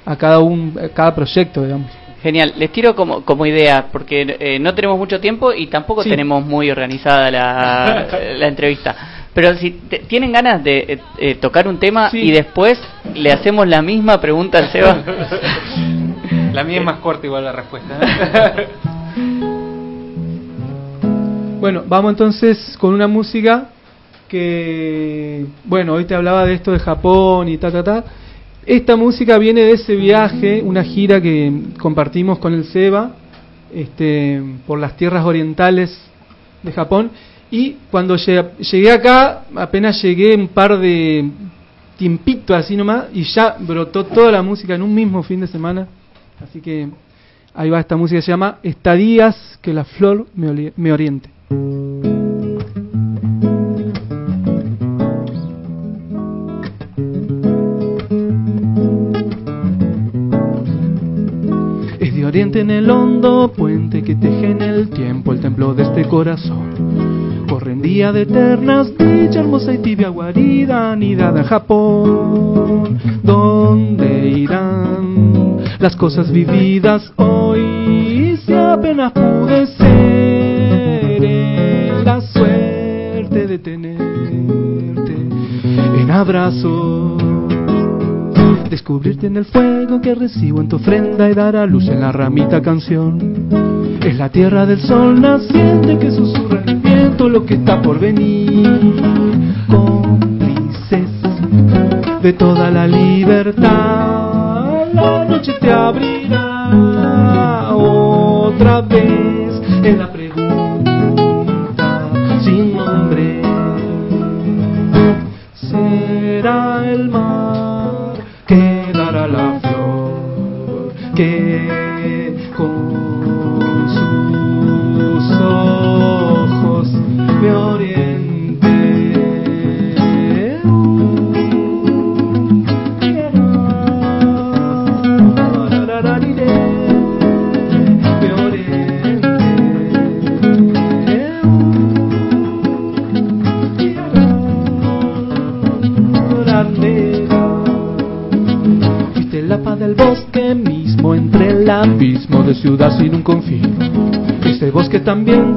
Speaker 15: a cada un, a cada proyecto, digamos.
Speaker 3: Genial, les tiro como, como idea, porque eh, no tenemos mucho tiempo y tampoco
Speaker 15: Sí.
Speaker 3: tenemos muy organizada la, (laughs) la entrevista. Pero si te- tienen ganas de eh, eh, tocar un tema y después le hacemos la misma pregunta al Seba. (laughs) (laughs)
Speaker 16: La mía es más corta igual la respuesta. ¿eh?
Speaker 15: Bueno, vamos entonces con una música que, bueno, hoy te hablaba de esto de Japón y ta, ta, ta. Esta música viene de ese viaje, una gira que compartimos con el Seba este, por las tierras orientales de Japón. Y cuando llegué, acá, apenas llegué un par de tiempito así nomás, y ya brotó toda la música en un mismo fin de semana. Así que ahí va esta música, se llama Estadías que la flor me, me oriente. Es de oriente en el hondo puente que teje en el tiempo el templo de este corazón. Corren día de eternas, dicha hermosa y tibia guarida, anidada en Japón. ¿Dónde irán las cosas vividas hoy? si apenas pude ser? abrazo. Descubrirte en el fuego que recibo en tu ofrenda y dar a luz en la ramita canción. Es la tierra del sol naciente que susurra el viento lo que está por venir. Cómplices de toda la libertad, la noche te abrirá otra vez en la también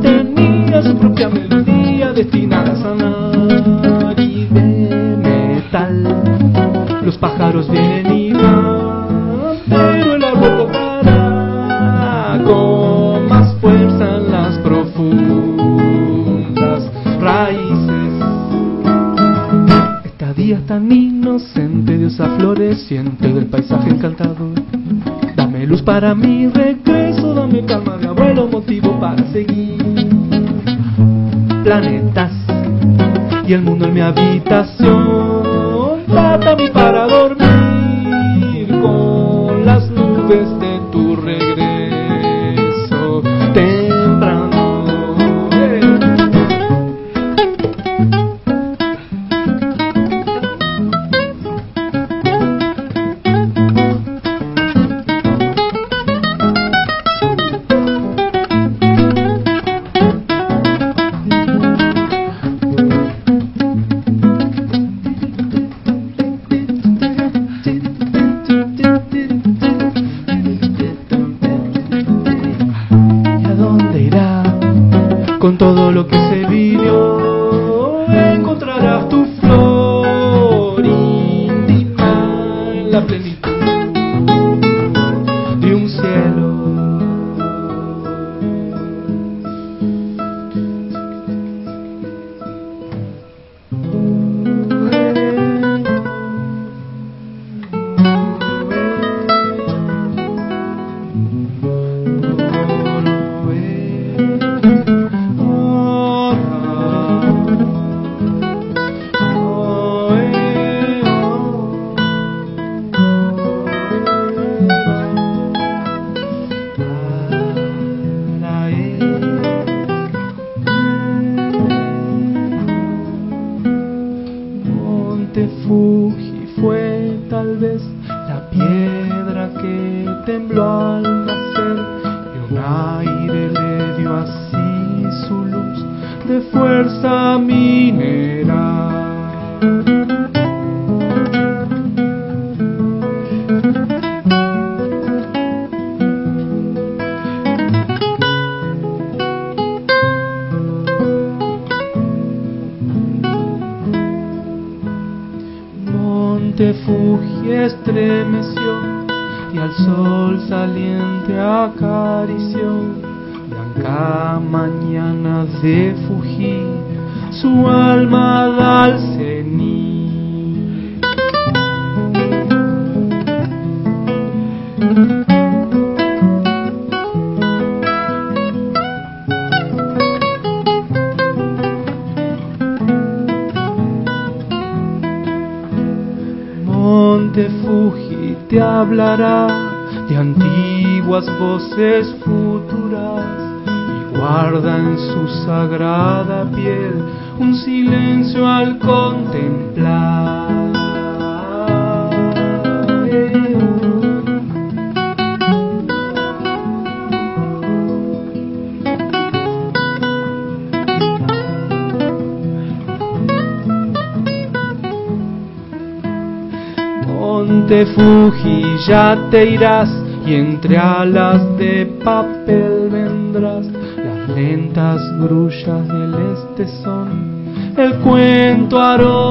Speaker 15: te irás y entre alas de papel vendrás. Las lentas grullas del este son el cuento aroma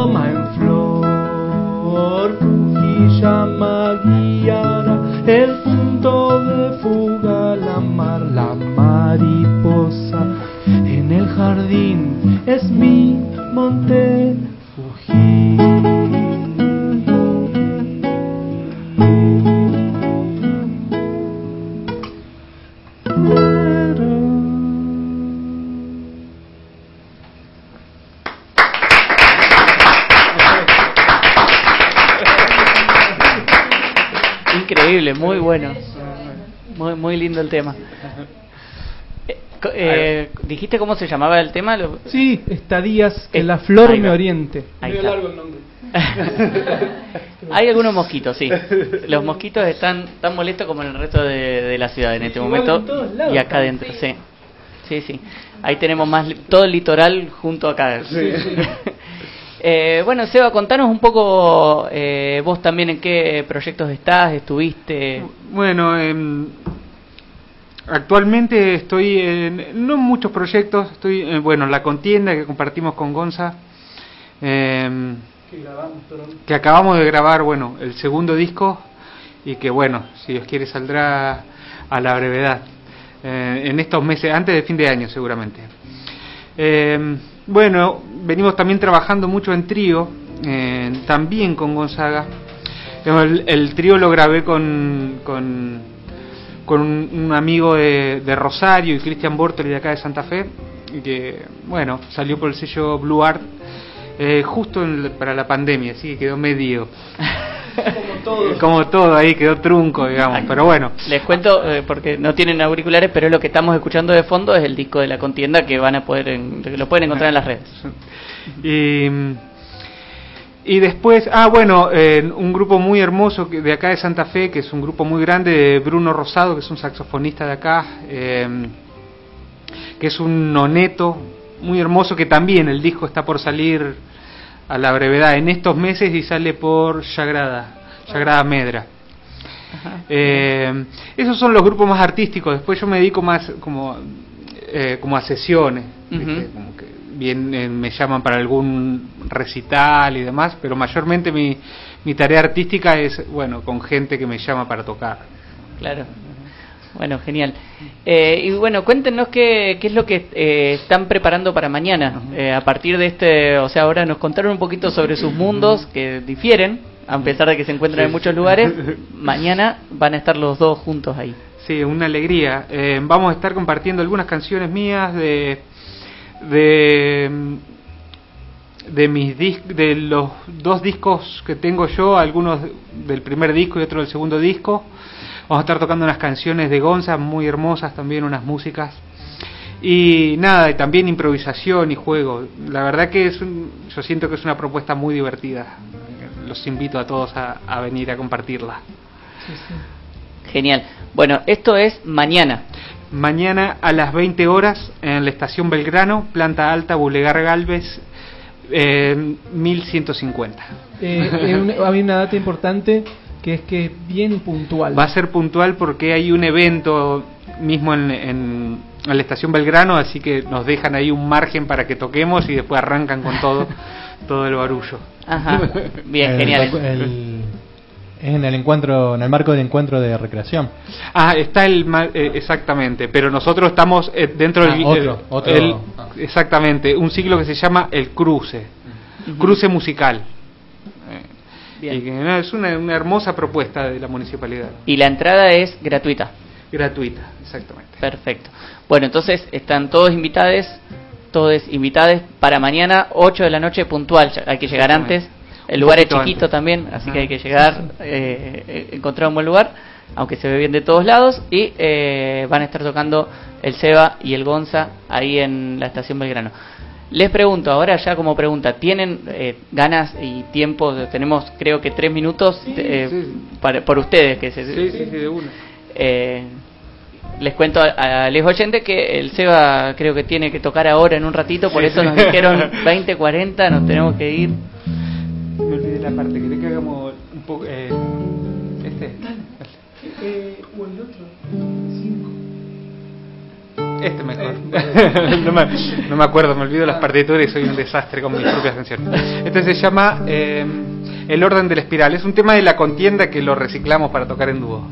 Speaker 3: bueno. Muy, muy lindo el tema. (laughs) Eh, eh, ¿Dijiste cómo se llamaba el tema? Lo-
Speaker 15: Sí, estadías
Speaker 3: Eh,
Speaker 15: la flor
Speaker 3: ahí
Speaker 15: me oriente.
Speaker 3: Ahí
Speaker 15: Medio
Speaker 3: está.
Speaker 15: largo el nombre. (laughs)
Speaker 3: Hay algunos mosquitos, sí. Los mosquitos están tan molestos como en el resto de, de la ciudad en este momento.
Speaker 15: en todos lados
Speaker 3: y acá
Speaker 15: están.
Speaker 3: adentro, sí. Sí, sí. Ahí tenemos más todo el litoral junto acá.
Speaker 16: Sí. (laughs)
Speaker 3: Eh, bueno, Seba, contanos un poco eh, vos también en qué proyectos estás, estuviste.
Speaker 16: Bueno, em, actualmente estoy en no en muchos proyectos, estoy eh, bueno, en la contienda que compartimos con Gonza, em, que acabamos de grabar, bueno, el segundo disco y que bueno, si Dios quiere saldrá a la brevedad eh, en estos meses, antes de fin de año seguramente. Eh, bueno, venimos también trabajando mucho en trío, eh, también con Gonzaga. El, trío lo grabé con, con, un, un amigo de, Rosario y Cristian Bortoli de acá de Santa Fe, que, bueno, salió por el sello Blue Art eh, justo en- para la pandemia, así que quedó medio. (laughs)
Speaker 15: Como todo. (laughs)
Speaker 16: Como todo ahí, quedó trunco, digamos, pero bueno.
Speaker 3: Les cuento, eh, porque no tienen auriculares, pero lo que estamos escuchando de fondo es el disco de la contienda que van a poder, en- que lo pueden encontrar en las redes.
Speaker 16: Y, y después, ah, bueno, eh, un grupo muy hermoso que- de acá de Santa Fe, que es un grupo muy grande, de Bruno Rosado, que es un saxofonista de acá, eh, que es un noneto muy hermoso, que también el disco está por salir a la brevedad en estos meses y sale por Sagrada, Sagrada Medra. Eh, esos son los grupos más artísticos. Después yo me dedico más como, eh, como a sesiones. ¿viste?
Speaker 3: Ujú.
Speaker 16: Como que bien eh, me llaman para algún recital y demás, pero mayormente mi, mi tarea artística es bueno con gente que me llama para tocar.
Speaker 3: Claro. Bueno, genial. Eh, y bueno, cuéntenos qué, qué es lo que eh, están preparando para mañana. Eh, a partir de este, o sea, ahora nos contaron un poquito sobre sus mundos que difieren, a pesar de que se encuentran en muchos lugares. (laughs) Mañana van a estar los dos juntos ahí.
Speaker 16: Sí, una alegría. Eh, vamos a estar compartiendo algunas canciones mías de de de mis de los dos discos que tengo yo, algunos del primer disco y otro del segundo disco. Vamos a estar tocando unas canciones de Gonza muy hermosas también, unas músicas. Y nada, y también improvisación y juego. La verdad que es un- yo siento que es una propuesta muy divertida. Los invito a todos a, a venir a compartirla.
Speaker 3: Genial. Bueno, esto es mañana.
Speaker 16: Mañana a las 20 horas en la estación Belgrano, planta alta, Bulegar Galvez, eh, 1150.
Speaker 15: Eh, eh, un- hay una data importante que es que es bien puntual.
Speaker 16: Va a ser puntual porque hay un evento mismo en, en- en la estación Belgrano, así que nos dejan ahí un margen para que toquemos y después arrancan con todo, (laughs) todo el barullo.
Speaker 3: Ajá. Bien, (laughs)
Speaker 5: El-
Speaker 3: genial.
Speaker 5: el- es en el encuentro, en el marco del encuentro de recreación.
Speaker 16: Ah, está el ma- eh, exactamente, pero nosotros estamos eh, dentro
Speaker 5: Ah,
Speaker 16: del
Speaker 5: otro,
Speaker 16: el-
Speaker 5: otro.
Speaker 16: el-
Speaker 5: Ah.
Speaker 16: exactamente un ciclo que se llama el cruce, cruce musical.
Speaker 3: Bien.
Speaker 16: y que, es una, una hermosa propuesta de la municipalidad,
Speaker 3: Y la entrada es gratuita.
Speaker 16: gratuita, exactamente.
Speaker 3: Perfecto. Bueno, entonces están todos invitados, todos invitados para mañana 8 de la noche puntual. Hay que llegar antes. El lugar es chiquito
Speaker 16: antes.
Speaker 3: también, así que
Speaker 16: Ah,
Speaker 3: hay que llegar, eh, eh, encontrar un buen lugar, aunque se ve bien de todos lados. Y eh, van a estar tocando el Seba y el Gonza ahí en la estación Belgrano. Les pregunto, ahora ya como pregunta, ¿tienen eh, ganas y tiempo? Tenemos creo que tres minutos eh,
Speaker 16: sí.
Speaker 3: para, por ustedes. que se,
Speaker 16: Sí, sí, sí, de una.
Speaker 3: eh, les cuento a, a los oyentes que el Seba creo que tiene que tocar ahora en un ratito, por
Speaker 16: Sí,
Speaker 3: eso
Speaker 16: sí.
Speaker 3: nos dijeron (laughs) 20, 40, nos tenemos que ir.
Speaker 16: Me olvidé la parte. ¿Querés que hagamos un poco. Eh, este?
Speaker 15: Eh, o el otro.
Speaker 16: Este mejor. (laughs) no, me, no me acuerdo, me olvido las partituras y soy un desastre con mis propias canciones. Este se llama eh, El orden de la espiral. Es un tema de la contienda que lo reciclamos para tocar en dúo.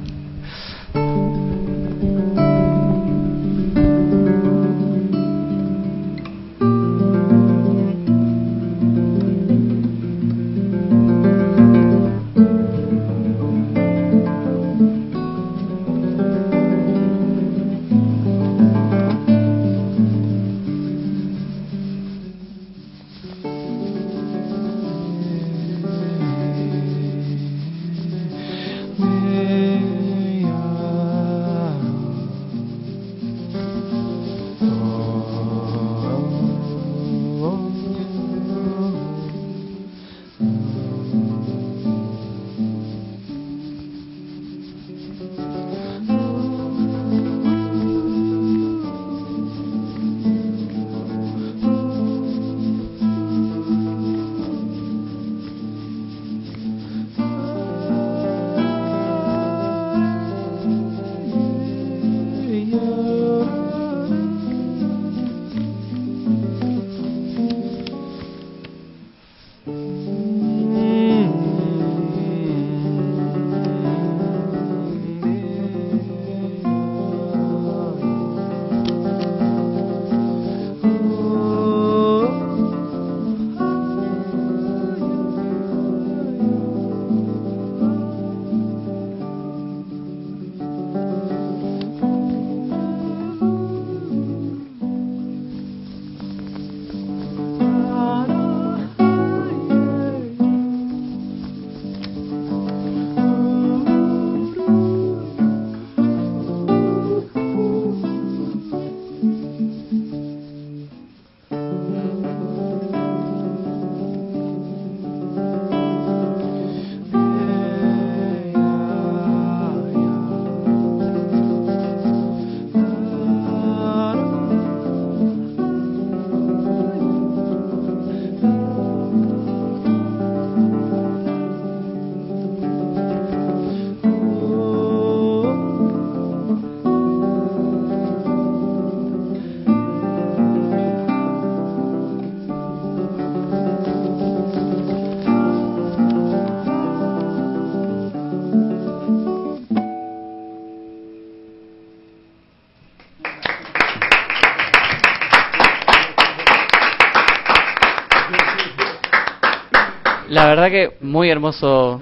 Speaker 3: La verdad que muy hermoso,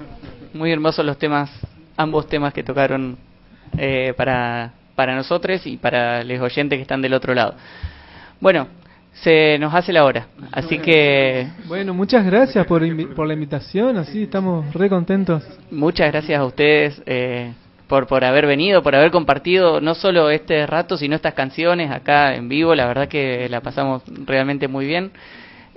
Speaker 3: muy hermosos los temas, ambos temas que tocaron eh, para, para nosotros y para los oyentes que están del otro lado. Bueno, se nos hace la hora, así que...
Speaker 15: Bueno, muchas gracias por, por la invitación, así estamos re contentos.
Speaker 3: Muchas gracias a ustedes eh, por, por haber venido, por haber compartido no solo este rato, sino estas canciones acá en vivo. La verdad que la pasamos realmente muy bien.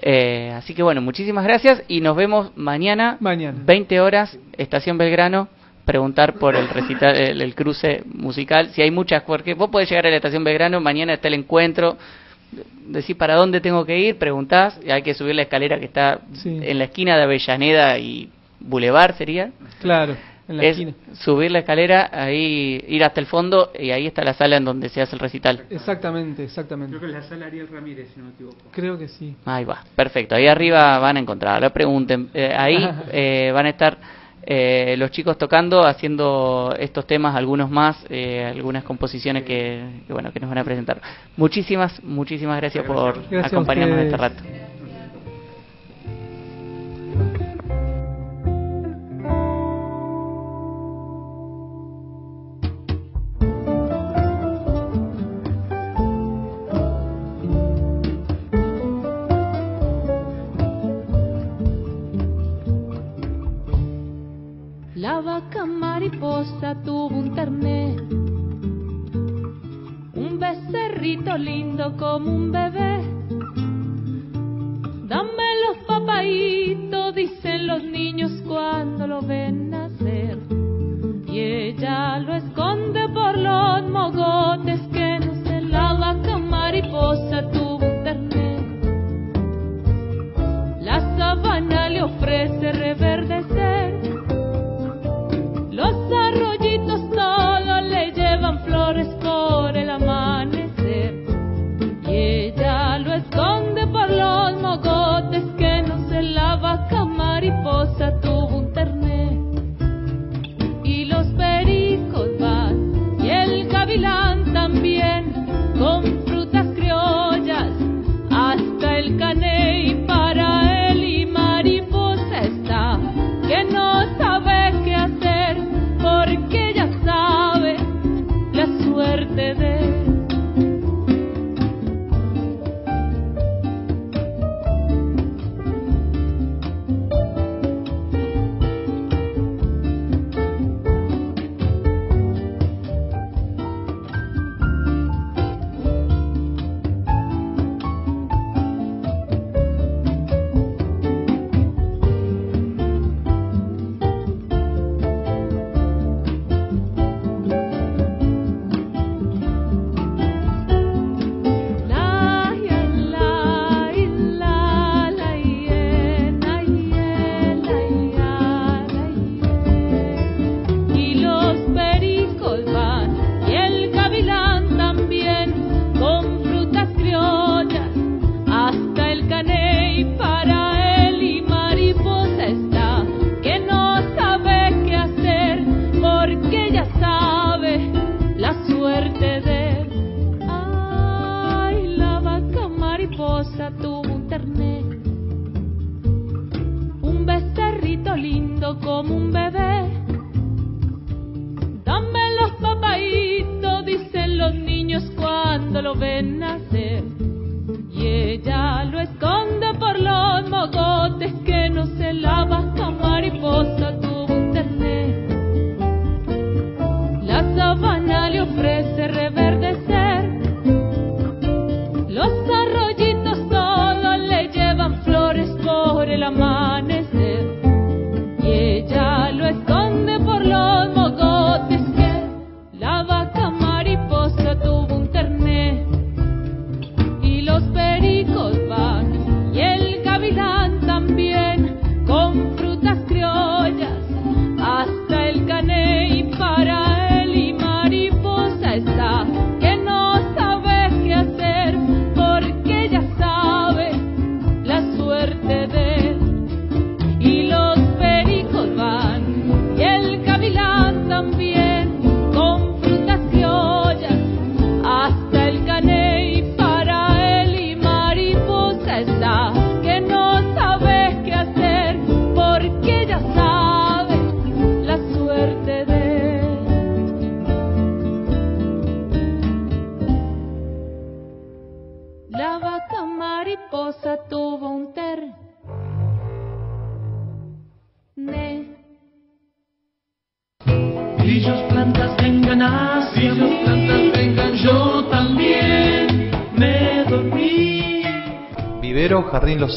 Speaker 3: Eh, así que bueno, muchísimas gracias y nos vemos mañana,
Speaker 15: Mañana.
Speaker 3: 20 horas, Estación Belgrano. Preguntar por el recital, el, el cruce musical. Si hay muchas, porque vos podés llegar a la Estación Belgrano, mañana está el encuentro. Decís para dónde tengo que ir, preguntás, y hay que subir la escalera que está
Speaker 15: Sí.
Speaker 3: en la esquina de Avellaneda y Boulevard, sería
Speaker 15: Claro, la
Speaker 3: es
Speaker 15: esquina.
Speaker 3: subir la escalera, ahí ir hasta el fondo y ahí está la sala en donde se hace el recital.
Speaker 15: Exactamente, exactamente.
Speaker 16: Creo que es la sala Ariel Ramírez, si no me equivoco.
Speaker 15: Creo que sí.
Speaker 3: Ahí va, perfecto. Ahí arriba van a encontrar, no pregunten. Eh, ahí (laughs) eh, van a estar eh, los chicos tocando, haciendo estos temas, algunos más, eh, algunas composiciones que, que, bueno que nos van a presentar. Muchísimas, muchísimas gracias por
Speaker 15: Gracias a
Speaker 3: acompañarnos este rato.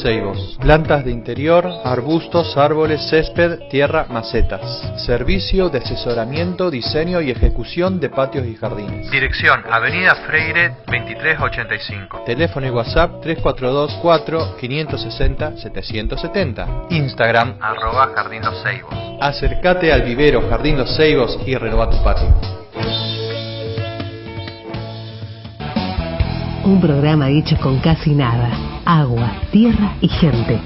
Speaker 4: Ceibos. Plantas de interior, arbustos, árboles, césped, tierra, macetas. Servicio de asesoramiento, diseño y ejecución de patios y jardines. Dirección Avenida Freire 2385. Teléfono y WhatsApp 342 4 560 770. Instagram arroba Jardín Los Ceibos. Acércate al vivero Jardín Los Ceibos y renova tu patio.
Speaker 6: Un programa hecho con casi nada. Agua, tierra y gente.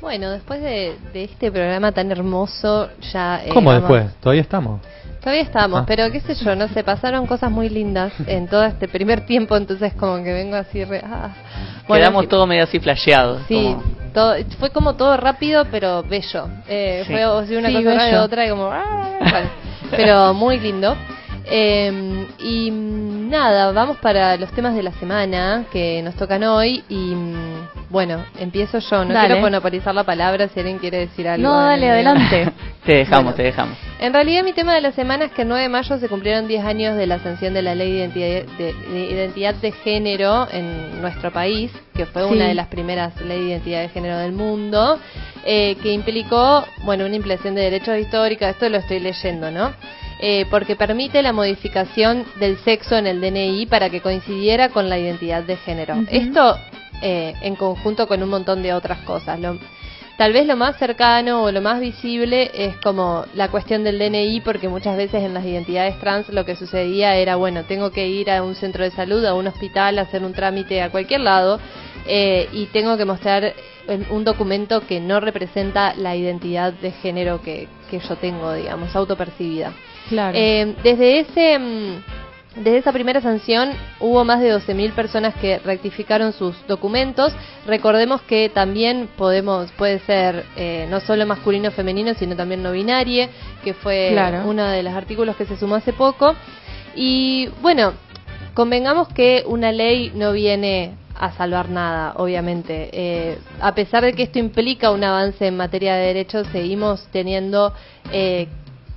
Speaker 1: Bueno, después de, de este programa tan hermoso, ya... eh,
Speaker 5: ¿Cómo
Speaker 1: vamos-
Speaker 5: después? ¿Todavía estamos?
Speaker 1: Todavía estamos,
Speaker 5: Ah.
Speaker 1: pero qué sé yo, no sé, pasaron cosas muy lindas (laughs) en todo este primer tiempo, entonces como que vengo así... Re, ah. Bueno,
Speaker 3: Quedamos
Speaker 1: sí,
Speaker 3: todos medio así flasheados.
Speaker 1: Sí,
Speaker 3: como-
Speaker 1: todo, fue como todo rápido, pero bello. Eh,
Speaker 3: Sí.
Speaker 1: Fue o sea, una
Speaker 2: Sí,
Speaker 1: cosa
Speaker 2: bello.
Speaker 1: otra y como... ah, bueno, pero muy lindo. Eh, y mm, nada, vamos para los temas de la semana que nos tocan hoy y mm, bueno, empiezo yo, no
Speaker 2: Dale.
Speaker 1: quiero monopolizar la palabra si alguien quiere decir algo.
Speaker 2: No,
Speaker 1: en
Speaker 2: dale, adelante. (laughs)
Speaker 3: Te dejamos,
Speaker 1: Bueno.
Speaker 3: te dejamos.
Speaker 1: En realidad mi tema de la semana es que el 9 de mayo se cumplieron 10 años de la sanción de la ley de identidad de, de identidad de género en nuestro país, que fue
Speaker 2: Sí.
Speaker 1: una de las primeras leyes de identidad de género del mundo, eh, que implicó, bueno, una impresión de derechos históricos, esto lo estoy leyendo, ¿no? Eh, porque permite la modificación del sexo en el DNI para que coincidiera con la identidad de género. Esto eh, en conjunto con un montón de otras cosas. Lo- Tal vez lo más cercano o lo más visible es como la cuestión del DNI, porque muchas veces en las identidades trans lo que sucedía era, bueno, tengo que ir a un centro de salud, a un hospital, a hacer un trámite a cualquier lado, eh, y tengo que mostrar en- un documento que no representa la identidad de género que, que yo tengo, digamos, autopercibida.
Speaker 2: Claro.
Speaker 1: Eh, desde ese mm, desde esa primera sanción hubo más de 12.000 personas que rectificaron sus documentos. Recordemos que también podemos puede ser eh, no solo masculino o femenino, sino también no binario, que fue
Speaker 2: Claro.
Speaker 1: uno de los artículos que se sumó hace poco. Y bueno, convengamos que una ley no viene a salvar nada, obviamente. Eh, a pesar de que esto implica un avance en materia de derechos, seguimos teniendo eh,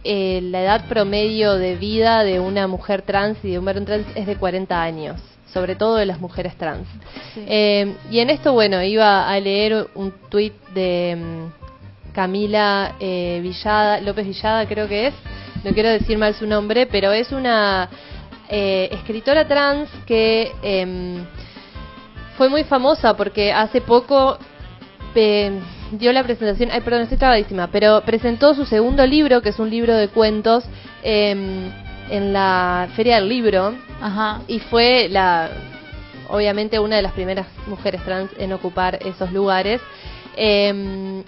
Speaker 1: eh, la edad promedio de vida de una mujer trans y de un varón trans es de 40 años, sobre todo de las mujeres trans. Eh, y en esto, bueno, iba a leer un tuit de mm, Camila eh, Villada, López Villada creo que es, no quiero decir mal su nombre, pero es una eh, escritora trans que em, fue muy famosa porque hace poco eh, dio la presentación, ay perdón, estoy trabadísima, pero presentó su segundo libro, que es un libro de cuentos, em, en la Feria del Libro, y fue la, obviamente una de las primeras mujeres trans en ocupar esos lugares. Em,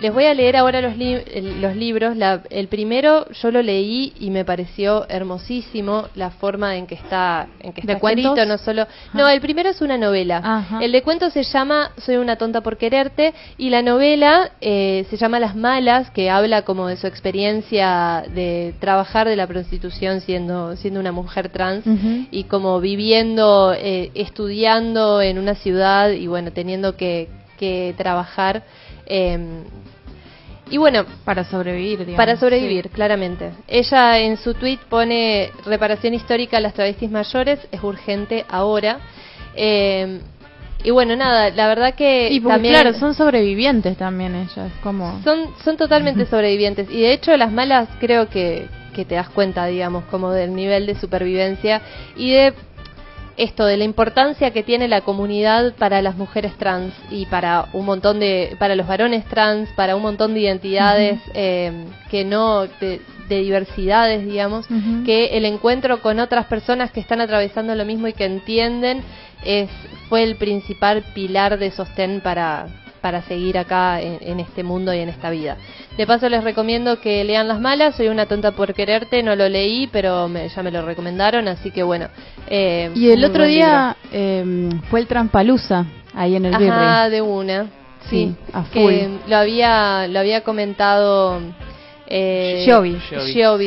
Speaker 1: les voy a leer ahora los, li- los libros. La- el primero yo lo leí y me pareció hermosísimo la forma en que está, en que
Speaker 2: ¿De
Speaker 1: está
Speaker 2: cuentos?
Speaker 1: escrito. No solo, no, el primero es una novela.
Speaker 2: Ajá.
Speaker 1: El de cuentos se llama Soy una tonta por quererte y la novela eh, se llama Las malas, que habla como de su experiencia de trabajar de la prostitución siendo siendo una mujer trans y como viviendo, eh, estudiando en una ciudad y bueno, teniendo que, que trabajar. eh, y bueno,
Speaker 2: Para sobrevivir, digamos.
Speaker 1: para sobrevivir, claramente. Ella en su tweet pone reparación histórica a las travestis mayores, es urgente ahora. Eh, y bueno, nada, la verdad que
Speaker 2: Y porque,
Speaker 1: también
Speaker 2: claro, son sobrevivientes también ellas, como...
Speaker 1: son, son totalmente sobrevivientes. Y de hecho las malas creo que, que te das cuenta, digamos, como del nivel de supervivencia y de esto, de la importancia que tiene la comunidad para las mujeres trans y para un montón de, para los varones trans, para un montón de identidades eh, que no, de, de diversidades, digamos, que el encuentro con otras personas que están atravesando lo mismo y que entienden es fue el principal pilar de sostén para, para seguir acá en, en este mundo y en esta vida. De paso les recomiendo que lean Las Malas, soy una tonta por quererte, no lo leí, pero me- ya me lo recomendaron, así que bueno. eh,
Speaker 2: Y el otro día eh, fue el Trampalusa, ahí en el.
Speaker 1: Ajá,
Speaker 2: Virrey.
Speaker 1: de una. Sí,
Speaker 2: Sí, a
Speaker 1: que lo había, lo había comentado eh.
Speaker 2: Giovi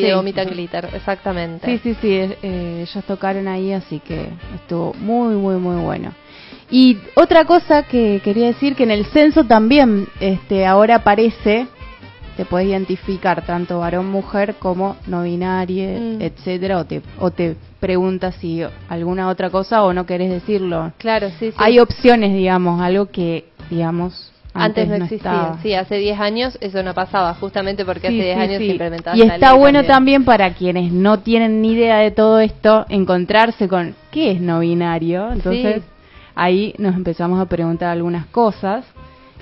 Speaker 1: de
Speaker 2: Sí.
Speaker 1: Vomit and Glitter, exactamente.
Speaker 2: Sí, sí, sí, eh, ellos tocaron ahí, así que estuvo muy, muy, muy bueno. Y otra cosa que quería decir, que en el censo también este, ahora aparece, te puedes identificar tanto varón, mujer como no binario,
Speaker 1: Mm.
Speaker 2: etcétera, o te, o te preguntas si alguna otra cosa o no querés decirlo.
Speaker 1: Claro, sí, sí.
Speaker 2: Hay opciones, digamos, algo que, digamos,
Speaker 1: Antes,
Speaker 2: antes,
Speaker 1: no
Speaker 2: no
Speaker 1: existía.
Speaker 2: estaba.
Speaker 1: Sí, hace 10 años eso no pasaba, justamente porque
Speaker 2: Sí,
Speaker 1: hace 10
Speaker 2: sí,
Speaker 1: años
Speaker 2: sí.
Speaker 1: se implementaba
Speaker 2: Y
Speaker 1: esta
Speaker 2: está
Speaker 1: ley
Speaker 2: bueno
Speaker 1: también.
Speaker 2: también para quienes no tienen ni idea de todo esto, encontrarse con qué es no binario. Entonces,
Speaker 1: Sí.
Speaker 2: Ahí nos empezamos a preguntar algunas cosas.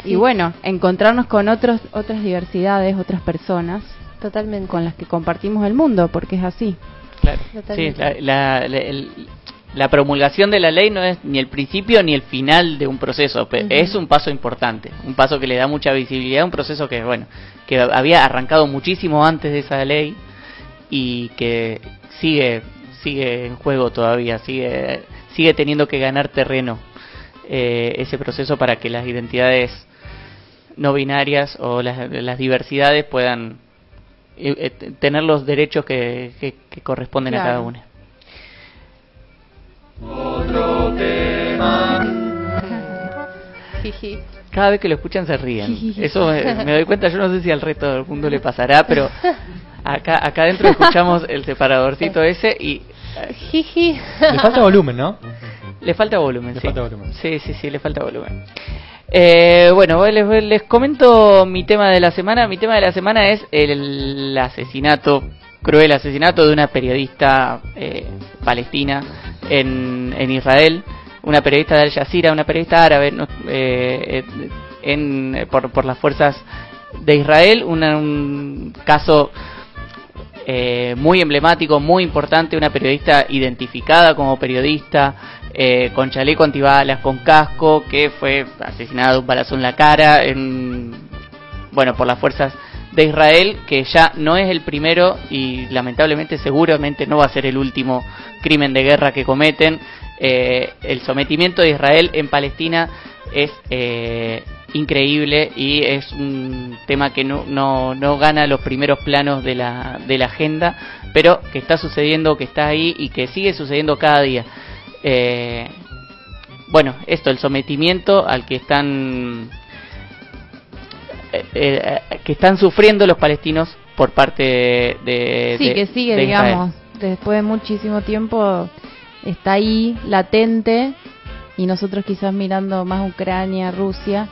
Speaker 1: Sí.
Speaker 2: Y bueno, encontrarnos con otros, otras diversidades, otras personas
Speaker 1: Totalmente.
Speaker 2: con las que compartimos el mundo, porque es así.
Speaker 3: Claro. Sí, la, la- la- el- la promulgación de la ley no es ni el principio ni el final de un proceso, pe-
Speaker 1: Ujú.
Speaker 3: es un paso importante, un paso que le da mucha visibilidad, un proceso que bueno, que había arrancado muchísimo antes de esa ley y que sigue sigue en juego todavía, sigue sigue teniendo que ganar terreno eh, ese proceso para que las identidades no binarias o las, las diversidades puedan eh, eh, tener los derechos que, que- que corresponden a cada una. (laughs) Cada vez que lo escuchan se ríen. Eso me, me doy cuenta, yo no sé si al resto del mundo le pasará, pero (laughs) acá acá adentro escuchamos el separadorcito ese y
Speaker 1: Jiji.
Speaker 5: Le falta volumen, ¿no?
Speaker 3: le falta volumen.
Speaker 5: Le
Speaker 3: sí.
Speaker 5: falta volumen.
Speaker 3: Sí, sí, sí, le falta volumen. Eh, bueno, les, les comento mi tema de la semana. Mi tema de la semana es el asesinato, cruel asesinato de una periodista eh, palestina en, en Israel, una periodista de Al Jazeera, una periodista árabe no, eh, en, por, por las fuerzas de Israel, una- un caso eh, muy emblemático, muy importante, una periodista identificada como periodista, eh, con chaleco antibalas, con casco, que fue asesinada de un balazo en la cara, en, bueno, por las fuerzas de Israel, que ya no es el primero y lamentablemente seguramente no va a ser el último crimen de guerra que cometen. Eh, el sometimiento de Israel en Palestina es eh, increíble y es un tema que no, no, no gana los primeros planos de la, de la agenda, pero que está sucediendo, que está ahí y que sigue sucediendo cada día. Eh, bueno, esto, el sometimiento al que están eh, eh, que están sufriendo los palestinos por parte de,
Speaker 2: Sí,
Speaker 3: de-
Speaker 2: que sigue,
Speaker 3: de
Speaker 2: digamos, después de muchísimo tiempo está ahí, latente, y nosotros quizás mirando más Ucrania, Rusia,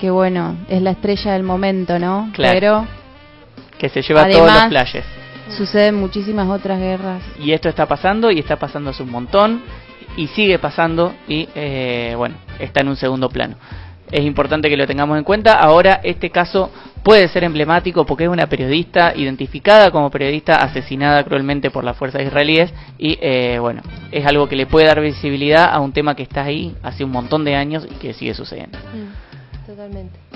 Speaker 2: que bueno, es la estrella del momento, ¿no?
Speaker 3: Claro.
Speaker 2: Pero
Speaker 3: que se lleva todos los
Speaker 2: Además-
Speaker 3: flashes.
Speaker 2: suceden muchísimas otras guerras.
Speaker 3: Y esto está pasando y está pasando hace un montón y sigue pasando y eh, bueno, está en un segundo plano. Es importante que lo tengamos en cuenta. Ahora este caso puede ser emblemático porque es una periodista identificada como periodista asesinada cruelmente por las fuerzas israelíes y eh, bueno, es algo que le puede dar visibilidad a un tema que está ahí hace un montón de años y que sigue sucediendo.
Speaker 1: Mm, Totalmente.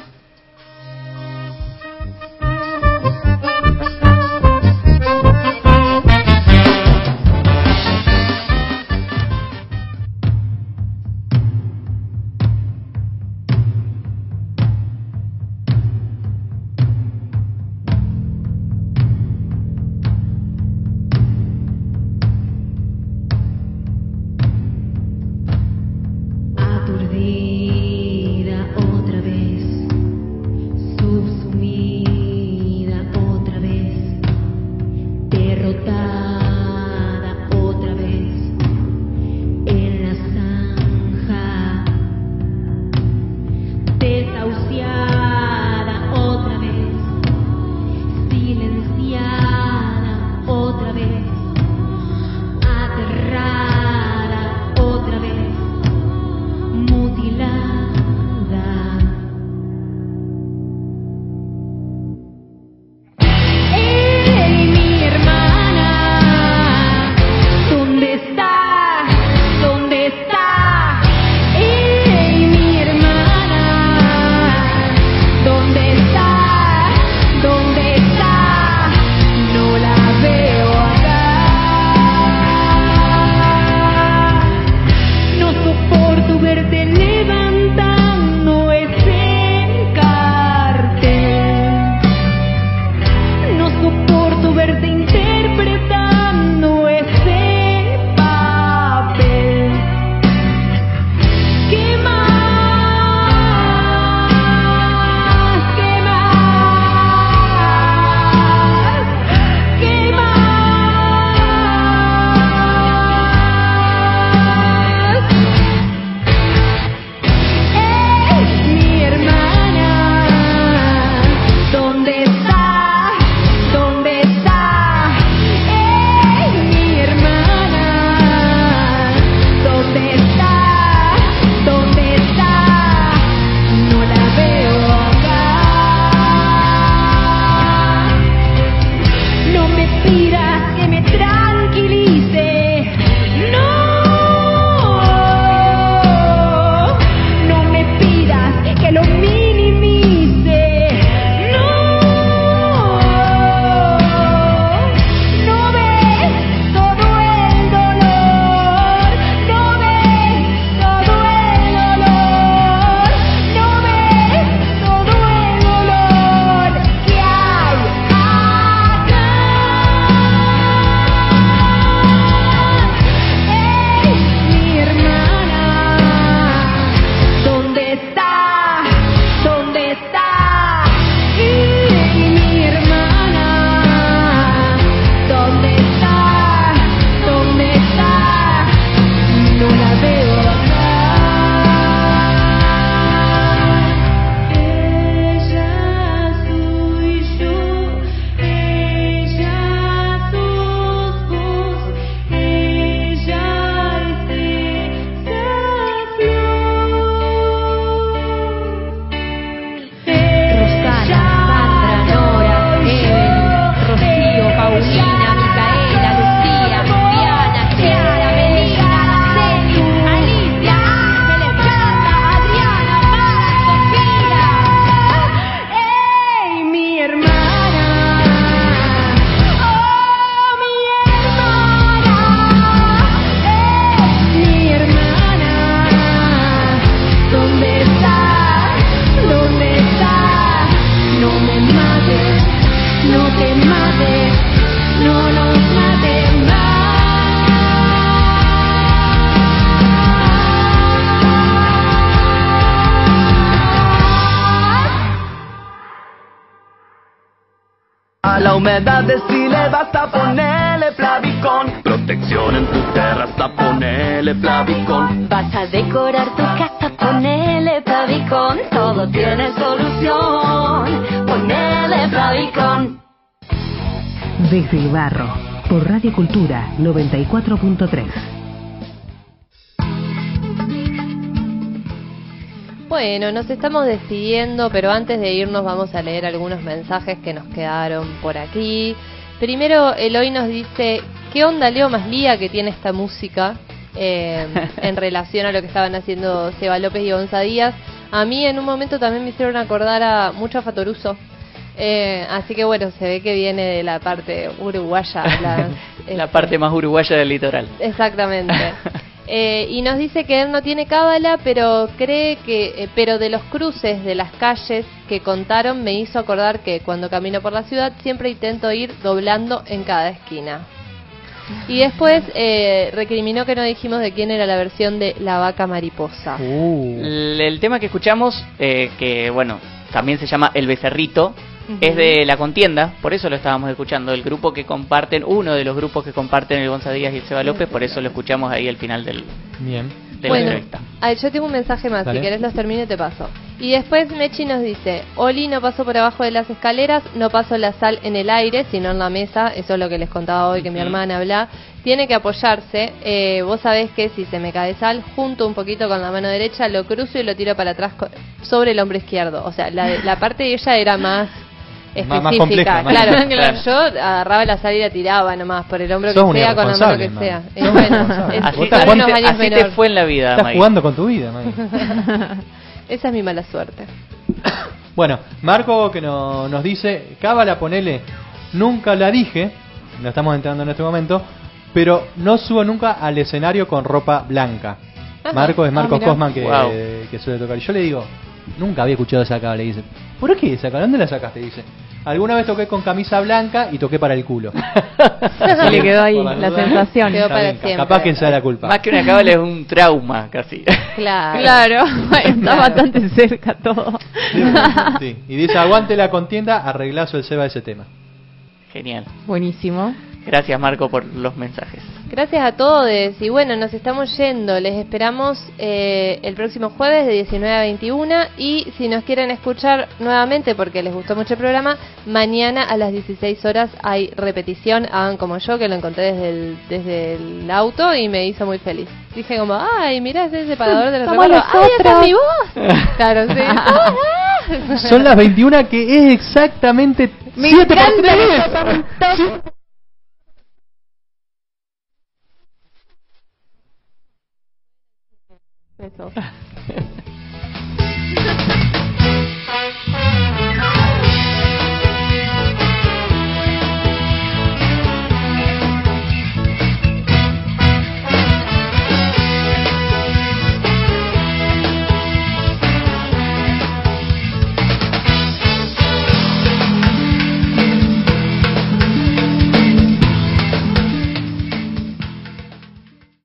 Speaker 17: Decorar tu casa, ponele Plavicón. Todo tiene solución. Ponele Plavicón.
Speaker 6: Desde el barro, por Radio Cultura 94.3.
Speaker 1: Bueno, nos estamos despidiendo, pero antes de irnos vamos a leer algunos mensajes que nos quedaron por aquí. Primero, Eloy nos dice, ¿qué onda Leo Maslía que tiene esta música eh, en relación a lo que estaban haciendo Seba López y Gonza Díaz? A mí en un momento también me hicieron acordar a mucho a Fatoruso. Eh, así que bueno, se ve que viene de la parte uruguaya.
Speaker 3: La (laughs)
Speaker 1: este,
Speaker 3: parte más uruguaya del litoral.
Speaker 1: Exactamente. (laughs) Eh, y nos dice que él no tiene cábala, pero cree que, eh, pero de los cruces de las calles que contaron me hizo acordar que cuando camino por la ciudad siempre intento ir doblando en cada esquina. Y después eh, recriminó que no dijimos de quién era la versión de La Vaca Mariposa.
Speaker 3: El, el tema que escuchamos, eh, que bueno, también se llama El Becerrito, es de La Contienda, por eso lo estábamos escuchando, el grupo que comparten, uno de los grupos que comparten el Gonza Díaz y el Seba López, por eso lo escuchamos ahí al final del,
Speaker 5: Bien.
Speaker 3: De la
Speaker 1: Bueno, ah, yo tengo un mensaje más,
Speaker 5: Dale.
Speaker 1: si querés los termino y te paso. Y después Mechi nos dice, Oli no pasó por abajo de las escaleras, no pasó la sal en el aire, sino en la mesa, eso es lo que les contaba hoy que mi hermana habla, tiene que apoyarse, eh, vos sabés que si se me cae sal, junto un poquito con la mano derecha, lo cruzo y lo tiro para atrás sobre el hombro izquierdo, o sea, la, la parte de ella era más
Speaker 5: Más- más
Speaker 1: específica,
Speaker 5: compleja, más-
Speaker 1: claro,
Speaker 5: Claro.
Speaker 1: yo agarraba la sal y la tiraba nomás, por el hombro
Speaker 5: Sos
Speaker 1: que sea, con la mano que sea. Y bueno, es-
Speaker 5: jugando-
Speaker 3: así te fue en la vida,
Speaker 5: Estás
Speaker 3: Maggie.
Speaker 5: jugando con tu vida, Maggie. (laughs)
Speaker 1: Esa es mi mala suerte.
Speaker 5: Bueno, Marco que no- nos dice, Cábala, ponele, nunca la dije, lo estamos entrando en este momento, pero no subo nunca al escenario con ropa blanca. Marco es Marco
Speaker 1: Ah, mirá.
Speaker 5: Cosman que,
Speaker 3: Wow.
Speaker 5: que suele tocar. Y yo le digo, nunca había escuchado esa cábala. Y dice, ¿por qué esa cábala? ¿Dónde la sacaste? Dice, alguna vez toqué con camisa blanca y toqué para el culo.
Speaker 2: Se le quedó ahí la
Speaker 5: dudas.
Speaker 2: sensación.
Speaker 1: Quedó para
Speaker 5: bien,
Speaker 1: siempre.
Speaker 5: Capaz que sea la culpa.
Speaker 3: Más que una cábala es un trauma casi.
Speaker 1: Claro.
Speaker 2: Claro, (laughs) está
Speaker 1: Claro.
Speaker 2: bastante cerca todo.
Speaker 5: Sí. Y dice, aguante la contienda, arreglazo el Seba ese tema.
Speaker 3: Genial.
Speaker 2: Buenísimo.
Speaker 3: Gracias Marco por los mensajes.
Speaker 1: Gracias a todos y bueno, nos estamos yendo. Les esperamos eh, el próximo jueves de 19 a 21 y si nos quieren escuchar nuevamente porque les gustó mucho el programa, mañana a las 16 horas hay repetición. Hagan como yo que lo encontré desde el, desde el auto y me hizo muy feliz. Dije como, ay, mirá ese separador de los recuerdos. ¡Ay, esa es mi voz! Claro, sí. (laughs)
Speaker 5: Son las 21 que es exactamente
Speaker 2: Me
Speaker 5: 7 por
Speaker 2: encanta
Speaker 5: 3.
Speaker 2: 没
Speaker 1: 走 (laughs)